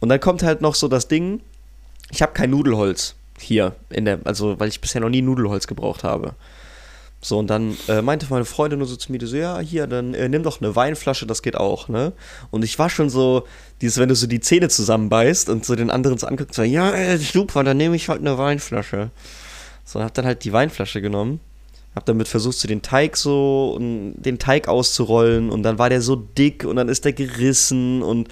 Speaker 1: Und dann kommt halt noch so das Ding, ich habe kein Nudelholz hier in der, also weil ich bisher noch nie Nudelholz gebraucht habe. So, und dann äh, meinte meine Freundin nur so zu mir, so, ja, hier, dann äh, nimm doch eine Weinflasche, das geht auch, ne? Und ich war schon so, dieses, wenn du so die Zähne zusammenbeißt und so den anderen so anguckst, so, ja, äh, super, dann nehme ich halt eine Weinflasche. So, und hab dann halt die Weinflasche genommen, hab damit versucht, so den Teig so, und den Teig auszurollen und dann war der so dick und dann ist der gerissen und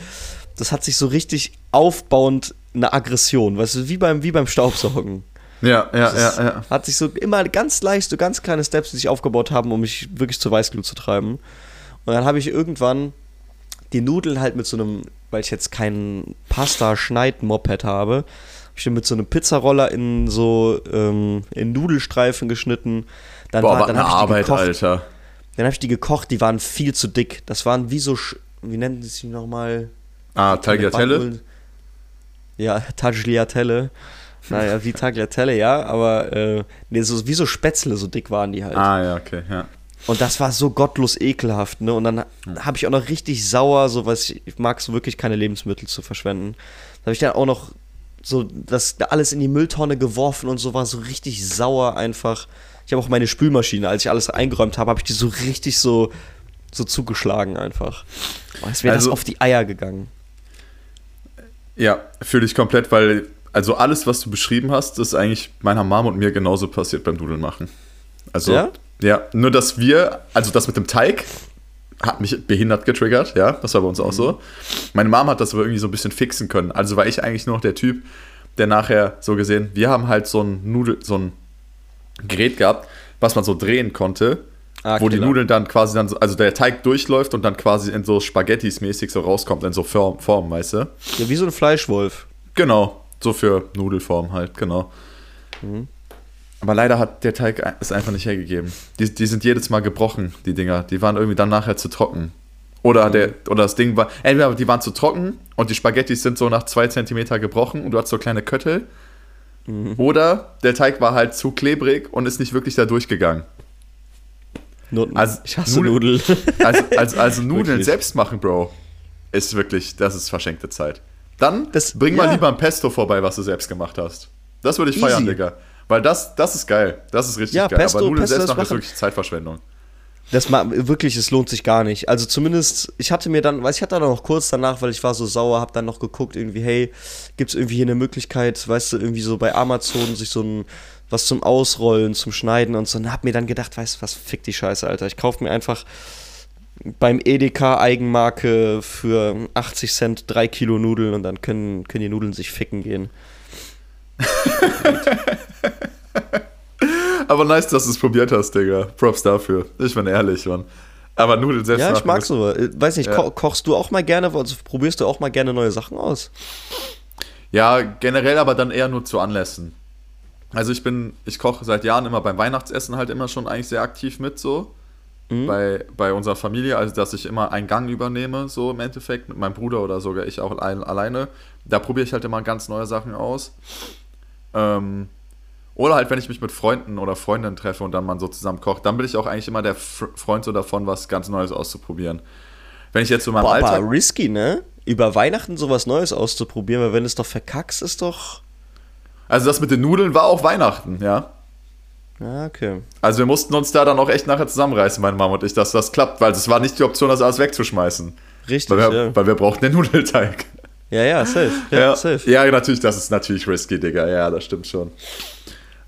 Speaker 1: das hat sich so richtig aufbauend eine Aggression, weißt du, wie beim, wie beim Staubsaugen.
Speaker 2: Ja, ja,
Speaker 1: Das
Speaker 2: ja, ja.
Speaker 1: Hat sich so immer ganz leicht, so ganz kleine Steps, die sich aufgebaut haben, um mich wirklich zur Weißglut zu treiben. Und dann habe ich irgendwann die Nudeln halt mit so einem, weil ich jetzt keinen Pasta-Schneid-Moped habe, habe ich mit so einem Pizzaroller in so ähm, in Nudelstreifen geschnitten. Dann,
Speaker 2: Boah,
Speaker 1: war, dann
Speaker 2: eine
Speaker 1: habe ich die
Speaker 2: Arbeit,
Speaker 1: gekocht.
Speaker 2: Alter.
Speaker 1: Dann habe ich die gekocht, die waren viel zu dick. Das waren wie so, Sch- wie nennen sie sich nochmal?
Speaker 2: Ah, Tagliatelle?
Speaker 1: Ja, Tagliatelle. Naja, wie Tagliatelle, ja, aber äh, nee, so, wie so Spätzle, so dick waren die halt.
Speaker 2: Ah, ja, okay, ja.
Speaker 1: Und das war so gottlos ekelhaft, ne? Und dann habe ich auch noch richtig sauer, so was ich, ich mag so wirklich keine Lebensmittel zu verschwenden. Da habe ich dann auch noch so das alles in die Mülltonne geworfen und so war so richtig sauer einfach. Ich habe auch meine Spülmaschine, als ich alles eingeräumt habe, habe ich die so richtig so so zugeschlagen einfach. Oh, es wäre
Speaker 2: Also-
Speaker 1: das auf die Eier gegangen.
Speaker 2: Ja, fühle ich komplett, weil, also alles, was du beschrieben hast, ist eigentlich meiner Mom und mir genauso passiert beim Nudeln machen. Also,
Speaker 1: Ja?
Speaker 2: ja, nur dass wir, also das mit dem Teig hat mich behindert getriggert, ja, das war bei uns auch so. Meine Mom hat das aber irgendwie so ein bisschen fixen können. Also war ich eigentlich nur noch der Typ, der nachher so gesehen, wir haben halt so ein Nudel, so ein Gerät gehabt, was man so drehen konnte,
Speaker 1: Ah,
Speaker 2: wo die. Nudeln dann quasi dann so, also der Teig durchläuft und dann quasi in so Spaghettis mäßig so rauskommt, in so Form, Form weißt du?
Speaker 1: Ja, wie so ein Fleischwolf.
Speaker 2: Genau, so für Nudelform halt, genau. Aber leider hat der Teig es einfach nicht hergegeben. Die, die sind jedes Mal gebrochen, die Dinger. Die waren irgendwie dann nachher zu trocken. Oder, der, oder das Ding war, entweder die waren zu trocken und die Spaghettis sind so nach zwei Zentimeter gebrochen und du hast so kleine Köttel. Oder der Teig war halt zu klebrig und ist nicht wirklich da durchgegangen.
Speaker 1: Nutten.
Speaker 2: Also,
Speaker 1: ich hasse
Speaker 2: Nudel-
Speaker 1: Nudeln.
Speaker 2: Also, also, also Nudeln
Speaker 1: Wirklich.
Speaker 2: selbst machen, Bro, ist wirklich, das ist verschenkte Zeit. Dann
Speaker 1: Das-
Speaker 2: bring mal
Speaker 1: ja.
Speaker 2: lieber ein Pesto vorbei, was du selbst gemacht hast. Das würde ich
Speaker 1: Easy.
Speaker 2: feiern, Digga. Weil das, das ist geil. Das ist richtig
Speaker 1: Ja,
Speaker 2: geil.
Speaker 1: Pesto-
Speaker 2: Aber Nudeln
Speaker 1: Pesto
Speaker 2: selbst machen ist wirklich Zeitverschwendung.
Speaker 1: Das wirklich, es lohnt sich gar nicht. Also zumindest, ich hatte mir dann, weiß ich hatte dann noch kurz danach, weil ich war so sauer, habe dann noch geguckt, irgendwie, hey, gibt es irgendwie hier eine Möglichkeit, weißt du, irgendwie so bei Amazon sich so ein was zum Ausrollen, zum Schneiden und so. Und hab mir dann gedacht, weißt du was, fick die Scheiße, Alter. Ich kaufe mir einfach beim Edeka Eigenmarke für 80 Cent drei Kilo Nudeln und dann können, können die Nudeln sich ficken gehen.
Speaker 2: Aber nice, dass du es probiert hast, Digga. Props dafür. Ich bin ehrlich, Mann. Aber Nudeln selbst
Speaker 1: Ja, ich mag so. Äh, Weiß nicht,
Speaker 2: Ja.
Speaker 1: ko kochst du auch mal gerne, also probierst du auch mal gerne neue Sachen aus?
Speaker 2: Ja, generell aber dann eher nur zu Anlässen. Also ich bin, ich koche seit Jahren immer beim Weihnachtsessen halt immer schon eigentlich sehr aktiv mit so. Bei, bei unserer Familie, also dass ich immer einen Gang übernehme, so im Endeffekt, mit meinem Bruder oder sogar ich auch allein, alleine. Da probiere ich halt immer ganz neue Sachen aus. Ähm, oder halt, wenn ich mich mit Freunden oder Freundinnen treffe und dann man so zusammen kocht, dann bin ich auch eigentlich immer der Freund so davon, was ganz Neues auszuprobieren. Wenn ich jetzt so in meinem
Speaker 1: Boah,
Speaker 2: Alltag.
Speaker 1: aber risky, ne? Über Weihnachten sowas Neues auszuprobieren, weil wenn es doch verkackst, ist doch.
Speaker 2: Also das mit den Nudeln war auch Weihnachten, ja.
Speaker 1: Okay.
Speaker 2: Also wir mussten uns da dann auch echt nachher zusammenreißen, meine Mama und ich, dass das klappt, weil es war nicht die Option, das alles wegzuschmeißen.
Speaker 1: Richtig,
Speaker 2: Weil wir,
Speaker 1: ja.
Speaker 2: weil wir brauchten den Nudelteig.
Speaker 1: Ja, ja, safe. Ja,
Speaker 2: Ja,
Speaker 1: safe.
Speaker 2: ja, natürlich, das ist natürlich risky, Digga. Ja, das stimmt schon.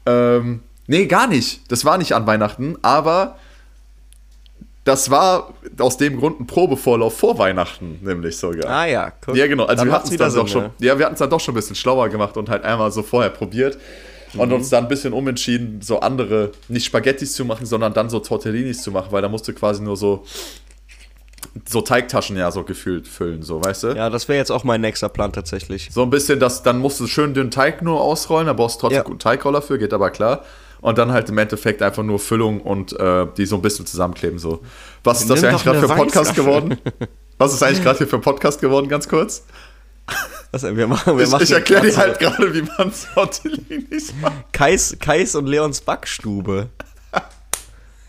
Speaker 2: Ähm, nee, gar nicht. Das war nicht an Weihnachten, aber das war aus dem Grund ein Probevorlauf vor Weihnachten, nämlich sogar.
Speaker 1: Ah ja, guck.
Speaker 2: Ja, genau. Also
Speaker 1: Dann
Speaker 2: wir hatten es dann doch schon. Ja, wir hatten es dann doch schon ein bisschen schlauer gemacht und halt einmal so vorher probiert und
Speaker 1: Mhm.
Speaker 2: uns dann ein bisschen umentschieden, so andere, nicht Spaghettis zu machen, sondern dann so Tortellinis zu machen, weil da musst du quasi nur so so Teigtaschen ja so gefühlt füllen, so, weißt du?
Speaker 1: Ja, das wäre jetzt auch mein nächster Plan tatsächlich.
Speaker 2: So ein bisschen, das, dann musst du schön dünnen Teig nur ausrollen, da brauchst du trotzdem
Speaker 1: Ja.
Speaker 2: guten Teigroller für, geht aber klar. Und dann halt im Endeffekt einfach nur Füllung und äh, die so ein bisschen zusammenkleben. So. Was ist das
Speaker 1: Nimm
Speaker 2: eigentlich gerade für ein Podcast geworden? Was ist eigentlich gerade hier für ein Podcast geworden, ganz kurz?
Speaker 1: Also, wir machen, wir
Speaker 2: Ich,
Speaker 1: machen
Speaker 2: ich erkläre dir halt gerade, wie man Tortellinis macht.
Speaker 1: Kais, Kais und Leons Backstube.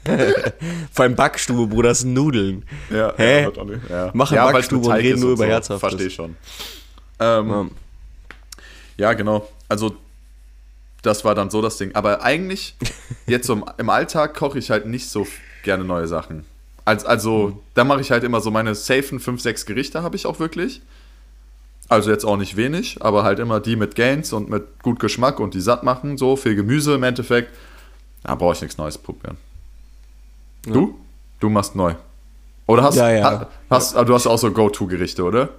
Speaker 1: Vor allem Backstube, Bruder, das sind Nudeln.
Speaker 2: Ja,
Speaker 1: Hä?
Speaker 2: ja, ja.
Speaker 1: Machen
Speaker 2: ja,
Speaker 1: Backstube und reden nur über
Speaker 2: so.
Speaker 1: Herzhaftes.
Speaker 2: Verstehe schon. Ähm,
Speaker 1: Ja.
Speaker 2: Ja, genau. Also, das war dann so das Ding. Aber eigentlich, jetzt so im, Alltag koche ich halt nicht so gerne neue Sachen. Als, also, da mache ich halt immer so meine safen 5, 6 Gerichte habe ich auch wirklich. Also jetzt auch nicht wenig, aber halt immer die mit Gains und mit gut Geschmack und die satt machen, so viel Gemüse im Endeffekt. Da brauche ich nichts Neues probieren. Du? Du machst neu. Oder hast,
Speaker 1: Ja, ja.
Speaker 2: ha- hast aber du hast auch so Go-To-Gerichte, oder?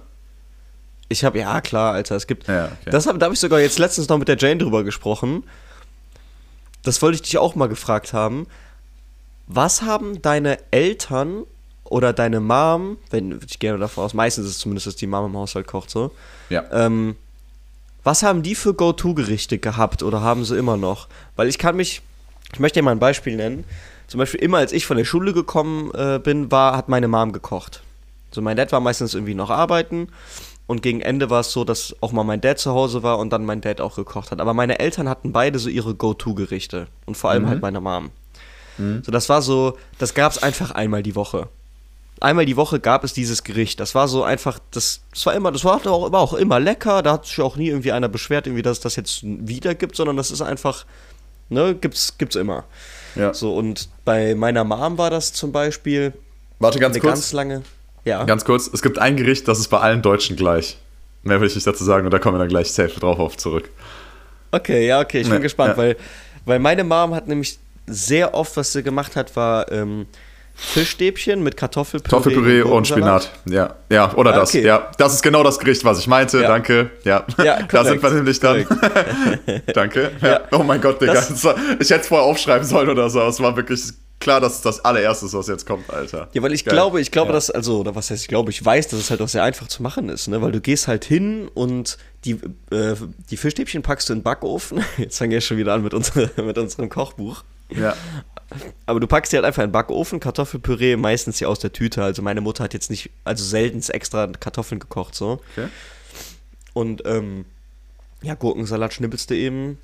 Speaker 1: Ich habe, ja klar, Alter, es gibt.
Speaker 2: Ja, okay.
Speaker 1: Das hab, da habe ich sogar jetzt letztens noch mit der Jane drüber gesprochen. das wollte ich dich auch mal gefragt haben. Was haben deine Eltern oder deine Mom, wenn ich gerne davon aus, meistens ist es zumindest, dass die Mom im Haushalt kocht so.
Speaker 2: Ja.
Speaker 1: Ähm, was haben die für Go-To-Gerichte gehabt oder haben sie immer noch? Weil ich kann mich, ich möchte dir mal ein Beispiel nennen. Zum Beispiel immer, als ich von der Schule gekommen äh, bin, war, hat meine Mom gekocht. So, mein Dad war meistens irgendwie noch arbeiten und gegen Ende war es so, dass auch mal mein Dad zu Hause war und dann mein Dad auch gekocht hat. Aber meine Eltern hatten beide so ihre Go-To-Gerichte und vor allem halt meine Mom. So, das war so, das gab es einfach einmal die Woche. Einmal die Woche gab es dieses Gericht. Das war so einfach, das, das war immer, das war auch, war auch immer lecker. Da hat sich auch nie irgendwie einer beschwert, irgendwie, dass es das jetzt wieder gibt, sondern das ist einfach, ne, gibt's, gibt's immer.
Speaker 2: ja.
Speaker 1: So, und bei meiner Mom war das zum Beispiel
Speaker 2: Warte ganz kurz.
Speaker 1: ganz lange. Ja.
Speaker 2: Ganz kurz, es gibt ein Gericht, das ist bei allen Deutschen gleich. Mehr will ich nicht dazu sagen und da kommen wir dann gleich safe drauf auf zurück.
Speaker 1: Okay, ja, okay, ich bin
Speaker 2: Ja,
Speaker 1: gespannt,
Speaker 2: ja.
Speaker 1: weil, weil meine Mom hat nämlich sehr oft, was sie gemacht hat, war ähm, Fischstäbchen mit Kartoffelpüree,
Speaker 2: Kartoffelpüree und
Speaker 1: Gurkensalat.
Speaker 2: Spinat. Ja, ja, oder
Speaker 1: Ah,
Speaker 2: das.
Speaker 1: okay.
Speaker 2: Ja, das ist genau das Gericht, was ich meinte.
Speaker 1: Ja.
Speaker 2: Danke. Ja,
Speaker 1: Ja,
Speaker 2: da sind wir nämlich dann. Danke. Ja. Oh mein Gott, Digga.
Speaker 1: Das-
Speaker 2: Das ich hätte es vorher aufschreiben sollen oder so. Es war wirklich klar, dass das allererste ist, was jetzt kommt, Alter.
Speaker 1: Ja, weil ich
Speaker 2: Geil.
Speaker 1: glaube, ich glaube,
Speaker 2: Ja.
Speaker 1: dass, also, oder was heißt, ich glaube, ich weiß, dass es halt auch sehr einfach zu machen ist, ne? Weil du gehst halt hin und die, äh, die Fischstäbchen packst du in den Backofen. Jetzt fangen wir schon wieder an mit, unsere, mit unserem Kochbuch.
Speaker 2: Ja.
Speaker 1: Aber du packst die halt einfach in den Backofen, Kartoffelpüree, meistens ja aus der Tüte. Also meine Mutter hat jetzt nicht, also selten extra Kartoffeln gekocht, so.
Speaker 2: Okay.
Speaker 1: Und, ähm, ja, Gurkensalat schnippelst du eben,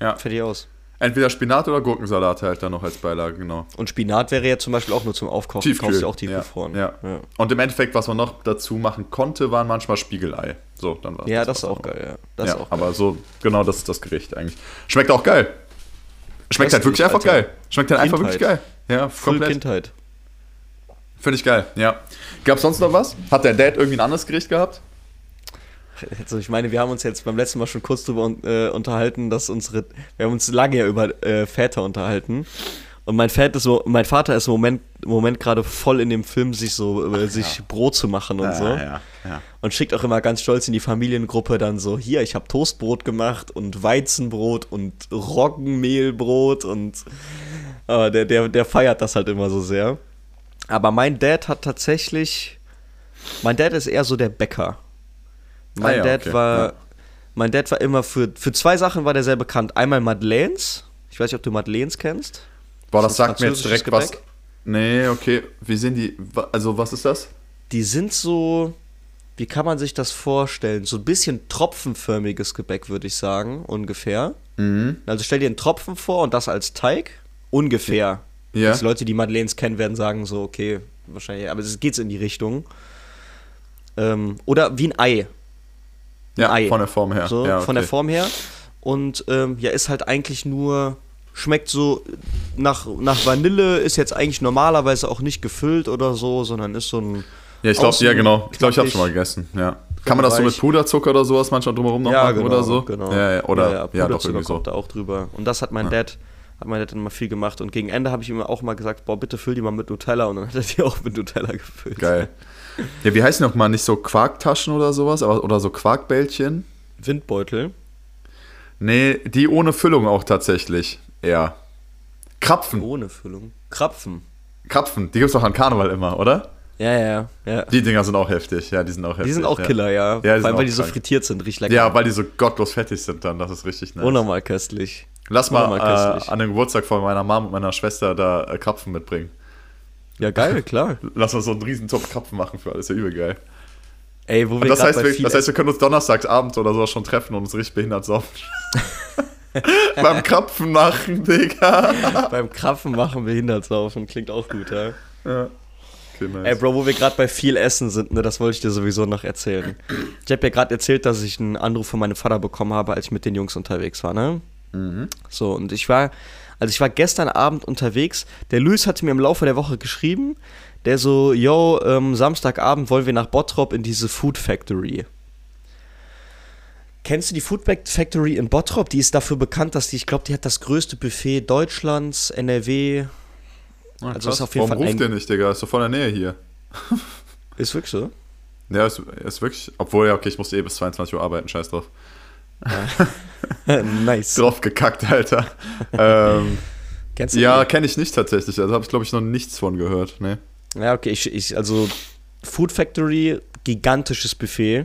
Speaker 2: ja.
Speaker 1: fertig aus.
Speaker 2: Entweder Spinat oder Gurkensalat halt dann noch als Beilage, genau.
Speaker 1: Und Spinat wäre ja zum Beispiel auch nur zum Aufkochen.
Speaker 2: Tiefkühl.
Speaker 1: Kaufst du auch
Speaker 2: ja.
Speaker 1: tiefgefroren.
Speaker 2: Ja.
Speaker 1: ja.
Speaker 2: Und im Endeffekt, was man noch dazu machen konnte, waren manchmal Spiegelei. So, dann war
Speaker 1: Ja, das ist
Speaker 2: war's
Speaker 1: auch geil, ja. Das
Speaker 2: ja,
Speaker 1: ist auch geil.
Speaker 2: aber so, genau das ist das Gericht eigentlich. Schmeckt auch geil. Schmeckt halt wirklich einfach
Speaker 1: Alter.
Speaker 2: geil. Schmeckt halt einfach wirklich geil. Ja,
Speaker 1: Voll
Speaker 2: komplett.
Speaker 1: Kindheit.
Speaker 2: Finde ich geil, ja. Gab sonst noch was? Hat der Dad irgendwie ein anderes Gericht gehabt?
Speaker 1: Also ich meine, wir haben uns jetzt beim letzten Mal schon kurz darüber un- äh, unterhalten, dass unsere, wir haben uns lange ja über äh, Väter unterhalten. Und mein, Vater ist so, mein Vater ist im Moment, im Moment gerade voll in dem Film, sich so, äh, sich Brot zu machen und so.
Speaker 2: ja, ja.
Speaker 1: Und schickt auch immer ganz stolz in die Familiengruppe dann so, hier, ich habe Toastbrot gemacht und Weizenbrot und Roggenmehlbrot und äh, der, der, der feiert das halt immer so sehr. Aber mein Dad hat tatsächlich, mein Dad ist eher so der Bäcker. Mein
Speaker 2: Ah ja,
Speaker 1: Dad
Speaker 2: okay,
Speaker 1: war,
Speaker 2: ja.
Speaker 1: mein Dad war immer für, für zwei Sachen war der sehr bekannt. Einmal Madeleines. Ich weiß nicht, ob du Madeleines kennst.
Speaker 2: Boah,
Speaker 1: Das
Speaker 2: das sagt mir jetzt direkt was.
Speaker 1: Gebäck.
Speaker 2: Nee, okay. Wie sehen die, also was ist das?
Speaker 1: Die sind so, wie kann man sich das vorstellen? So ein bisschen tropfenförmiges Gebäck, würde ich sagen, ungefähr.
Speaker 2: Mhm.
Speaker 1: Also stell dir einen Tropfen vor und das als Teig. Ungefähr.
Speaker 2: Ja.
Speaker 1: Die Leute, die Madeleines kennen, werden sagen so, okay, wahrscheinlich, aber es geht in die Richtung. Ähm, oder wie ein Ei.
Speaker 2: Ja,
Speaker 1: Ei.
Speaker 2: von der Form her.
Speaker 1: So,
Speaker 2: ja,
Speaker 1: von der
Speaker 2: okay.
Speaker 1: Form her. Und ähm, ja, ist halt eigentlich nur, schmeckt so nach, nach Vanille, ist jetzt eigentlich normalerweise auch nicht gefüllt oder so, sondern ist so ein.
Speaker 2: Ja, ich glaube, ja, genau. Ich glaube, ich habe schon mal gegessen. Ja. Kann man das so mit. Puderzucker oder sowas manchmal drumherum noch
Speaker 1: Ja,
Speaker 2: machen
Speaker 1: genau,
Speaker 2: oder so?
Speaker 1: genau.
Speaker 2: Ja, ja, oder ja, doch
Speaker 1: Puderzucker
Speaker 2: irgendwie so.
Speaker 1: kommt da auch drüber. Und das hat mein Dad, hat mein Dad dann mal viel gemacht. Und gegen Ende habe ich ihm auch mal gesagt, boah, bitte füll die mal mit Nutella. Und dann hat er die auch mit Nutella gefüllt.
Speaker 2: Geil. Ja, wie heißen die noch mal nicht so Quarktaschen oder sowas, aber, oder so Quarkbällchen?
Speaker 1: Windbeutel.
Speaker 2: Nee, die ohne Füllung auch tatsächlich. Ja. Krapfen.
Speaker 1: Ohne Füllung. Krapfen.
Speaker 2: Krapfen, die gibt's doch an Karneval immer, oder?
Speaker 1: Ja, ja, ja.
Speaker 2: Die Dinger sind auch heftig. Ja, die sind auch heftig.
Speaker 1: Die sind auch
Speaker 2: ja.
Speaker 1: Killer, ja.
Speaker 2: Ja,
Speaker 1: Vor allem,
Speaker 2: auch
Speaker 1: weil die so frittiert sind, riecht lecker.
Speaker 2: Ja, weil die so gottlos fettig sind dann. Das ist richtig nice.
Speaker 1: Unnormal köstlich.
Speaker 2: Lass mal äh,
Speaker 1: köstlich.
Speaker 2: an den Geburtstag von meiner Mom und meiner Schwester da äh, Krapfen mitbringen.
Speaker 1: Ja, geil, klar.
Speaker 2: Lass uns so einen riesen Topf Krapfen machen für alles. Ja, übel geil.
Speaker 1: Ey, wo wir
Speaker 2: Und das heißt,
Speaker 1: bei
Speaker 2: wir, das heißt, wir können uns donnerstags abends oder so schon treffen und uns richtig behindert saufen. Beim Krapfen machen, Digga.
Speaker 1: beim Krapfen machen Behindertsaufen. Klingt auch gut, ja.
Speaker 2: Ja. Okay, nice.
Speaker 1: Ey, Bro, wo wir gerade bei viel Essen sind, ne, das wollte ich dir sowieso noch erzählen. Ich habe ja gerade erzählt, dass ich einen Anruf von meinem Vater bekommen habe, als ich mit den Jungs unterwegs war, ne? So, und ich war, also ich war gestern Abend unterwegs. Der Luis hatte mir im Laufe der Woche geschrieben, der so, yo, ähm, Samstagabend wollen wir nach Bottrop in diese Food Factory. Kennst du die Food Factory in Bottrop? Die ist dafür bekannt, dass die, ich glaube, die hat das größte Buffet Deutschlands, NRW.
Speaker 2: Ah,
Speaker 1: also
Speaker 2: krass.
Speaker 1: ist auf jeden
Speaker 2: Warum
Speaker 1: Fall
Speaker 2: ruft
Speaker 1: ein-
Speaker 2: der nicht, Digga? Ist doch voll in der Nähe hier.
Speaker 1: Ist wirklich so?
Speaker 2: Ja, ist, ist wirklich. Obwohl, ja, okay, ich musste eh bis 22 Uhr arbeiten, scheiß drauf.
Speaker 1: nice.
Speaker 2: Drauf gekackt, Alter. ähm,
Speaker 1: Kennst du
Speaker 2: ja, kenne ich nicht tatsächlich. Also habe ich, glaube ich, noch nichts von gehört. Nee.
Speaker 1: Ja, okay, ich, ich, also Food Factory, gigantisches Buffet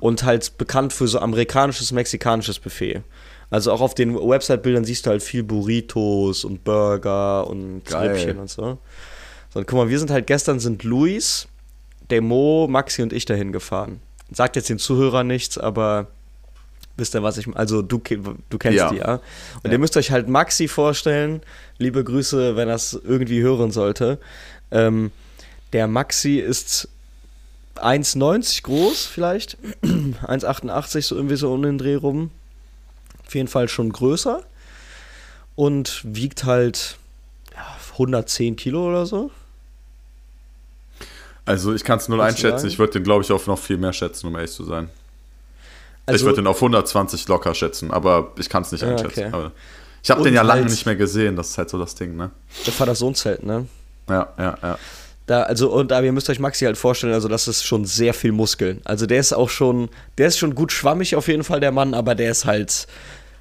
Speaker 1: und halt bekannt für so amerikanisches, mexikanisches Buffet. Also auch auf den Website-Bildern siehst du halt viel Burritos und Burger und
Speaker 2: Geil.
Speaker 1: Rippchen und so. So, und guck mal, wir sind halt gestern sind Luis, der Mo, Maxi und ich dahin gefahren. Sagt jetzt den Zuhörern nichts, aber wisst ihr, was ich Also du, du kennst
Speaker 2: Ja.
Speaker 1: die, ja. Und
Speaker 2: Ja.
Speaker 1: ihr müsst euch halt Maxi vorstellen. Liebe Grüße, wenn das irgendwie hören sollte. Ähm, der Maxi ist 1,90 groß vielleicht. 1,88 so irgendwie so um den Dreh rum. Auf jeden Fall schon größer. Und wiegt halt ja, 110 Kilo oder so.
Speaker 2: Also ich kann es null
Speaker 1: du
Speaker 2: einschätzen. Ich würde den, glaube ich, auf noch viel mehr schätzen, um ehrlich zu sein. ich
Speaker 1: Also,
Speaker 2: würde den auf 120 locker schätzen, aber ich kann es nicht
Speaker 1: Ja,
Speaker 2: einschätzen.
Speaker 1: okay.
Speaker 2: Aber ich habe den ja lange
Speaker 1: halt-
Speaker 2: nicht mehr gesehen. Das ist halt so das Ding, ne?
Speaker 1: der Vater-Sohn-Zelt, ne?
Speaker 2: Ja, ja, ja.
Speaker 1: Da, also, und aber ihr müsst euch Maxi halt vorstellen, also das ist schon sehr viel Muskeln. Also der ist auch schon, der ist schon gut schwammig auf jeden Fall, der Mann, aber der ist halt,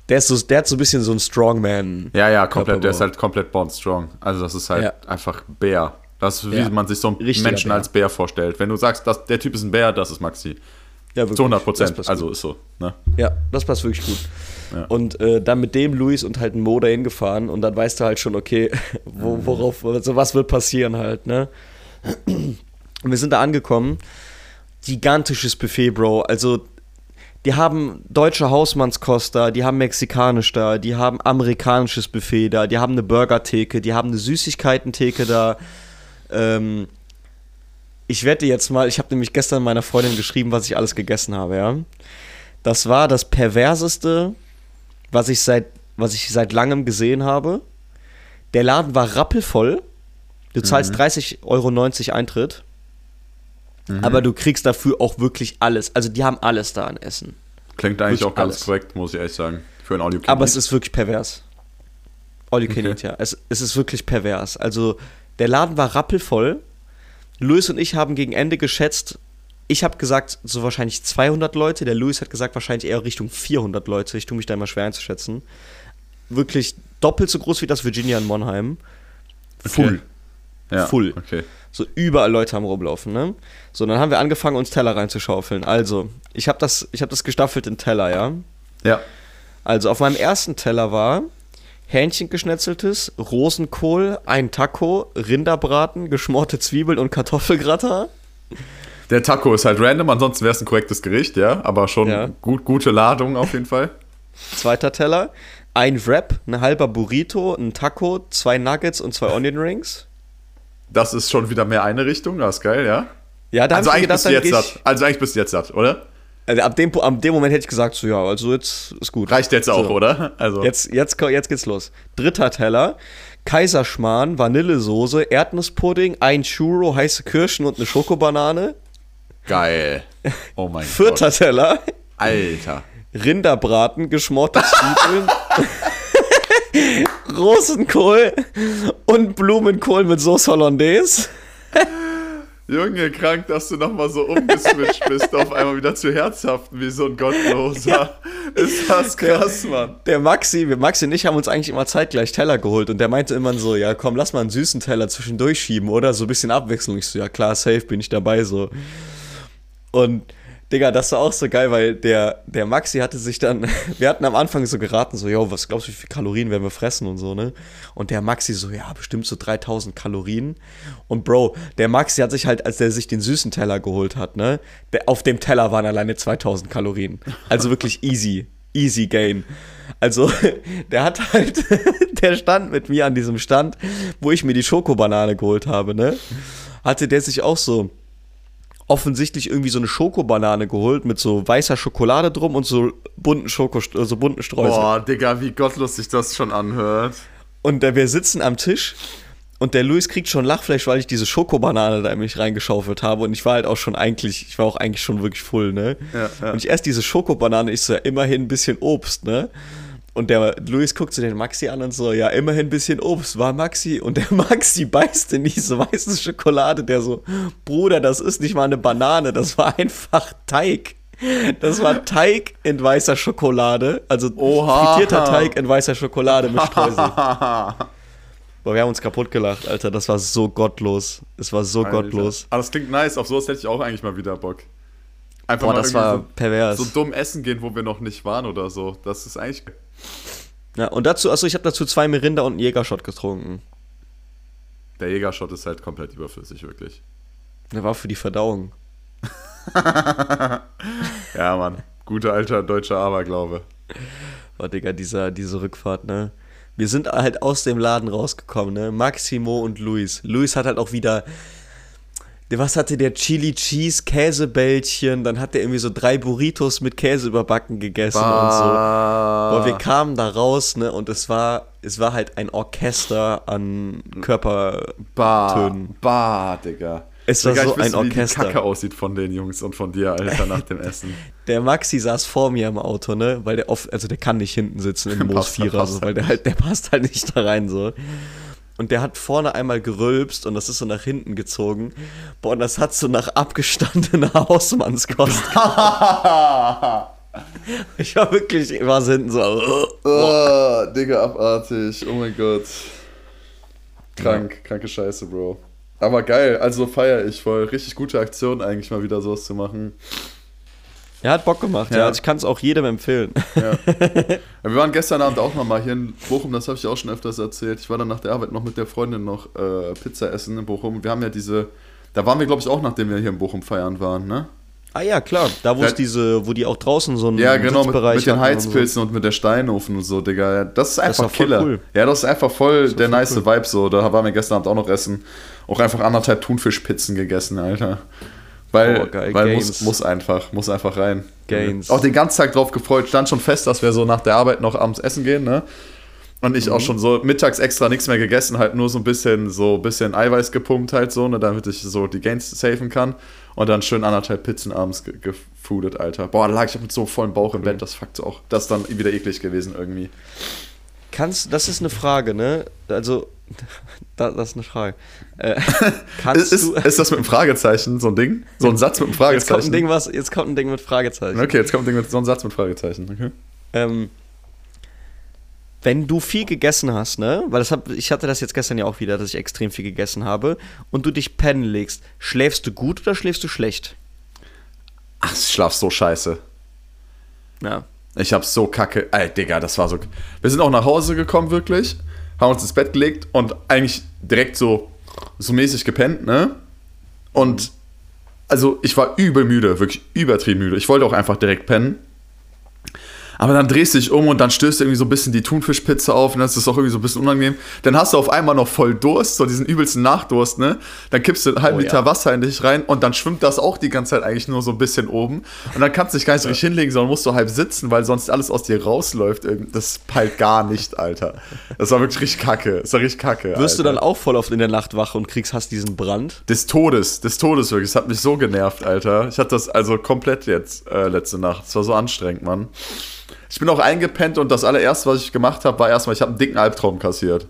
Speaker 1: der ist so, der hat so ein bisschen so ein Strongman.
Speaker 2: Ja, ja, komplett. Der ist halt komplett born strong. Also das ist halt
Speaker 1: Ja.
Speaker 2: einfach Bär. Das ist, wie
Speaker 1: Ja.
Speaker 2: man sich so einen
Speaker 1: Richtiger
Speaker 2: Menschen
Speaker 1: Bär.
Speaker 2: als Bär vorstellt. Wenn du sagst, dass der Typ ist ein Bär, das ist Maxi.
Speaker 1: Ja, wirklich.
Speaker 2: Zu 100
Speaker 1: Das
Speaker 2: Prozent. Also
Speaker 1: gut.
Speaker 2: ist so. Ne?
Speaker 1: Ja, das passt wirklich gut.
Speaker 2: Ja.
Speaker 1: Und äh, dann mit dem Luis und halt ein Mo dahin gefahren und dann weißt du halt schon, okay, wo, worauf, also was wird passieren halt, ne? Und wir sind da angekommen. Gigantisches Buffet, Bro. Also, die haben deutsche Hausmannskost da, die haben mexikanisch da, die haben amerikanisches Buffet da, die haben eine Burgertheke, die haben eine Süßigkeitentheke da. Ähm, ich wette jetzt mal, ich habe nämlich gestern meiner Freundin geschrieben, was ich alles gegessen habe, ja. Das war das perverseste, was ich seit, was ich seit langem gesehen habe. Der Laden war rappelvoll. Du zahlst 30,90 Euro Eintritt. Aber du kriegst dafür auch wirklich alles. Also die haben alles da an Essen.
Speaker 2: Klingt eigentlich
Speaker 1: Wirklich
Speaker 2: auch ganz
Speaker 1: alles.
Speaker 2: korrekt, muss ich ehrlich sagen. Für ein Audio
Speaker 1: Aber es ist wirklich pervers. All you can
Speaker 2: Okay.
Speaker 1: eat, ja. Es, es ist wirklich pervers. Also, der Laden war rappelvoll. Luis und ich haben gegen Ende geschätzt, ich habe gesagt, so wahrscheinlich 200 Leute. Der Luis hat gesagt, wahrscheinlich eher Richtung 400 Leute. Ich tue mich da immer schwer einzuschätzen. Wirklich doppelt so groß wie das Virginia in Monheim. Full.
Speaker 2: Ja,
Speaker 1: full.
Speaker 2: Okay.
Speaker 1: So überall Leute am rumlaufen, ne? So, dann haben wir angefangen, uns Teller reinzuschaufeln. Also, ich habe das, ich hab das gestaffelt in Teller, ja?
Speaker 2: Ja.
Speaker 1: Also auf meinem ersten Teller war Hähnchen geschnetzeltes, Rosenkohl, ein Taco, Rinderbraten, geschmorte Zwiebeln und Kartoffelgratin.
Speaker 2: Der Taco ist halt random, ansonsten wäre es ein korrektes Gericht, ja. Aber schon
Speaker 1: Ja.
Speaker 2: gut, gute Ladung auf jeden Fall.
Speaker 1: Zweiter Teller, ein Wrap, ein halber Burrito, ein Taco, zwei Nuggets und zwei Onion Rings.
Speaker 2: Das ist schon wieder mehr eine Richtung, das ist geil, ja.
Speaker 1: Ja, da
Speaker 2: Also eigentlich, bist du jetzt satt. Also eigentlich bist du jetzt satt, oder?
Speaker 1: also ab dem, ab dem Moment hätte ich gesagt, so ja, also jetzt ist gut.
Speaker 2: Reicht jetzt auch,
Speaker 1: So.
Speaker 2: oder? Also
Speaker 1: Jetzt, jetzt, jetzt geht's los. Dritter Teller. Kaiserschmarrn, Vanillesoße, Erdnusspudding, ein Churro, heiße Kirschen und eine Schokobanane.
Speaker 2: geil. Oh mein
Speaker 1: Vierter
Speaker 2: Gott.
Speaker 1: Teller.
Speaker 2: Alter.
Speaker 1: Rinderbraten, geschmorte Zwiebeln, Rosenkohl und Blumenkohl mit Sauce Hollandaise.
Speaker 2: Junge, krank, dass du nochmal so umgeswitcht bist, auf einmal wieder zu herzhaften wie so ein Gottloser. Ist das krass, Mann.
Speaker 1: Der Maxi, wir, Maxi und ich haben uns eigentlich immer zeitgleich Teller geholt und der meinte immer so, ja komm, lass mal einen süßen Teller zwischendurch schieben, oder? So ein bisschen Abwechslung. Ich so, ja klar, safe, bin ich dabei, so. Und, Digga, das war auch so geil, weil der, der Maxi hatte sich dann, wir hatten am Anfang so geraten, so, yo, was glaubst du, wie viele Kalorien werden wir fressen und so, ne? Und der Maxi so, ja, bestimmt so 3000 Kalorien. Und Bro, der Maxi hat sich halt, als der sich den süßen Teller geholt hat, ne? Der, auf dem Teller waren alleine 2000 Kalorien. Also wirklich easy, easy gain. Also, der hat halt, der stand mit mir an diesem Stand, wo ich mir die Schokobanane geholt habe, ne? Hatte der sich auch so offensichtlich irgendwie so eine Schokobanane geholt mit so weißer Schokolade drum und so bunten Schoko, so bunten Streuseln.
Speaker 2: Boah, Digga, wie gottlos sich das schon anhört.
Speaker 1: Und äh, wir sitzen am Tisch und der Luis kriegt schon Lachfleisch, weil ich diese Schokobanane da in mich reingeschaufelt habe. Und ich war halt auch schon eigentlich, ich war auch eigentlich schon wirklich full, ne?
Speaker 2: Ja, ja.
Speaker 1: Und ich esse diese Schokobanane, ich so, ja, immerhin ein bisschen Obst, ne? Und der Luis guckt zu den Maxi an und so, ja, immerhin ein bisschen Obst, war Maxi. Und der Maxi beißt in diese weiße Schokolade, der so, Bruder, das ist nicht mal eine Banane, das war einfach Teig. Das war Teig in weißer Schokolade. Also
Speaker 2: Oha.
Speaker 1: frittierter Teig in weißer Schokolade mit Streusel. Boah, wir haben uns kaputt gelacht, Alter. Das war so gottlos. Es war so gottlos.
Speaker 2: Aber das klingt nice. Auf sowas hätte ich auch eigentlich mal wieder Bock. Einfach
Speaker 1: Boah,
Speaker 2: mal
Speaker 1: das war
Speaker 2: so,
Speaker 1: pervers.
Speaker 2: so dumm essen gehen, wo wir noch nicht waren oder so. Das ist eigentlich.
Speaker 1: Ja, und dazu, also ich habe dazu zwei Mirinda und einen Jägershot getrunken.
Speaker 2: Der Jägershot ist halt komplett überflüssig, wirklich.
Speaker 1: Der war für die Verdauung.
Speaker 2: Ja, Mann. Guter alter deutscher Aberglaube.
Speaker 1: Boah, Digga, dieser, diese Rückfahrt, ne? Wir sind halt aus dem Laden rausgekommen, ne? Maximo und Luis. Luis hat halt auch wieder. Was hatte der? Chili Cheese, Käsebällchen, dann hat er irgendwie so drei Burritos mit Käse überbacken gegessen und so. Boah, wir kamen da raus, ne? Und es war, es war halt ein Orchester an Körper.
Speaker 2: Bah, bah, Digga.
Speaker 1: Es war
Speaker 2: Digga,
Speaker 1: so
Speaker 2: ich wüsste,
Speaker 1: ein
Speaker 2: wie die
Speaker 1: Orchester.
Speaker 2: Kacke aussieht von den Jungs und von dir, Alter, nach dem Essen.
Speaker 1: Der Maxi saß vor mir im Auto, ne? Weil der oft, also der kann nicht hinten sitzen im Moos
Speaker 2: Passt-
Speaker 1: 4
Speaker 2: passt
Speaker 1: so, weil
Speaker 2: halt
Speaker 1: der halt, der passt halt nicht da rein so. Und der hat vorne einmal gerülpst und das ist so nach hinten gezogen. Boah, und das hat so nach abgestandener Hausmannskost. ich war wirklich, ich war so hinten so.
Speaker 2: Oh, Digga, abartig. Oh mein Gott. Krank, kranke Scheiße, Bro. Aber geil, also feier ich voll. Richtig gute Aktion, eigentlich mal wieder sowas zu machen.
Speaker 1: Er hat Bock gemacht, ja.
Speaker 2: Ja.
Speaker 1: Also ich kann es auch jedem empfehlen.
Speaker 2: Ja. wir waren gestern Abend auch nochmal hier in Bochum, das habe ich auch schon öfters erzählt. Ich war dann nach der Arbeit noch mit der Freundin noch äh, Pizza essen in Bochum. Wir haben ja diese, da waren wir glaube ich auch, nachdem wir hier in Bochum feiern waren, ne?
Speaker 1: ah ja, klar. Da wo
Speaker 2: Ja.
Speaker 1: es diese, wo die auch draußen so einen
Speaker 2: Ja, genau, mit, mit den
Speaker 1: hatten und
Speaker 2: Heizpilzen und, mit der Steinofen und so, Digga. Das ist einfach
Speaker 1: voll
Speaker 2: Killer.
Speaker 1: cool.
Speaker 2: Ja, das ist einfach voll
Speaker 1: war
Speaker 2: der nice
Speaker 1: cool.
Speaker 2: Vibe so. Da waren wir gestern Abend auch noch essen. Auch einfach anderthalb Thunfischpizzen gegessen, Alter. Weil,
Speaker 1: Oh, geil,
Speaker 2: weil muss, muss einfach, muss einfach rein.
Speaker 1: Gains.
Speaker 2: Auch den ganzen Tag drauf gefreut. Stand schon fest, dass wir so nach der Arbeit noch abends essen gehen, ne? Und ich
Speaker 1: Mhm.
Speaker 2: auch schon so mittags extra nichts mehr gegessen, halt nur so ein bisschen, so ein bisschen Eiweiß gepumpt halt so, ne, damit ich so die Gains safen kann. Und dann schön anderthalb Pizzen abends ge gefoodet, Alter. Boah, da lag ich mit so vollem Bauch im Bett, das fuckt auch. Das ist dann wieder eklig gewesen irgendwie.
Speaker 1: Kannst, das ist eine Frage, ne? Also, da, das ist eine Frage. Äh,
Speaker 2: Ist, ist, ist das mit einem Fragezeichen so ein Ding? So ein Satz mit einem
Speaker 1: Jetzt kommt ein
Speaker 2: Fragezeichen?
Speaker 1: Ding, was, jetzt kommt ein Ding mit Fragezeichen.
Speaker 2: Okay, jetzt kommt ein Ding mit so ein Satz mit Fragezeichen. Okay.
Speaker 1: Ähm, wenn du viel gegessen hast, ne? Weil das hab, ich hatte das jetzt gestern ja auch wieder, dass ich extrem viel gegessen habe und du dich pennen legst, schläfst du gut oder schläfst du schlecht?
Speaker 2: Ach, ich schlaf so scheiße.
Speaker 1: Ja.
Speaker 2: Ich hab so kacke. Ey, Digga, das war so. Wir sind auch nach Hause gekommen, wirklich. Haben uns ins Bett gelegt und eigentlich direkt so, so mäßig gepennt, ne? Und also ich war übel müde, wirklich übertrieben müde. Ich wollte auch einfach direkt pennen. Aber dann drehst du dich um und dann stößt du irgendwie so ein bisschen die Thunfischpizza auf und das ist auch irgendwie so ein bisschen unangenehm. Dann hast du auf einmal noch voll Durst, so diesen übelsten Nachdurst, ne? Dann kippst du einen halben
Speaker 1: Oh,
Speaker 2: Liter
Speaker 1: ja.
Speaker 2: Wasser in dich rein und dann schwimmt das auch die ganze Zeit eigentlich nur so ein bisschen oben. Und dann kannst du dich gar nicht so richtig hinlegen, sondern musst du halb sitzen, weil sonst alles aus dir rausläuft. Irgend- Das peilt gar nicht, Alter. Das war wirklich richtig kacke. Das war richtig kacke.
Speaker 1: Wirst du
Speaker 2: Alter.
Speaker 1: dann auch voll oft in der Nacht wach und kriegst, hast diesen Brand?
Speaker 2: Des Todes, des Todes wirklich. Es hat mich so genervt, Alter. Ich hatte das also komplett jetzt äh, letzte Nacht. Es war so anstrengend, Mann. Ich bin auch eingepennt und das allererste, was ich gemacht habe, war erstmal, ich habe einen dicken Albtraum kassiert.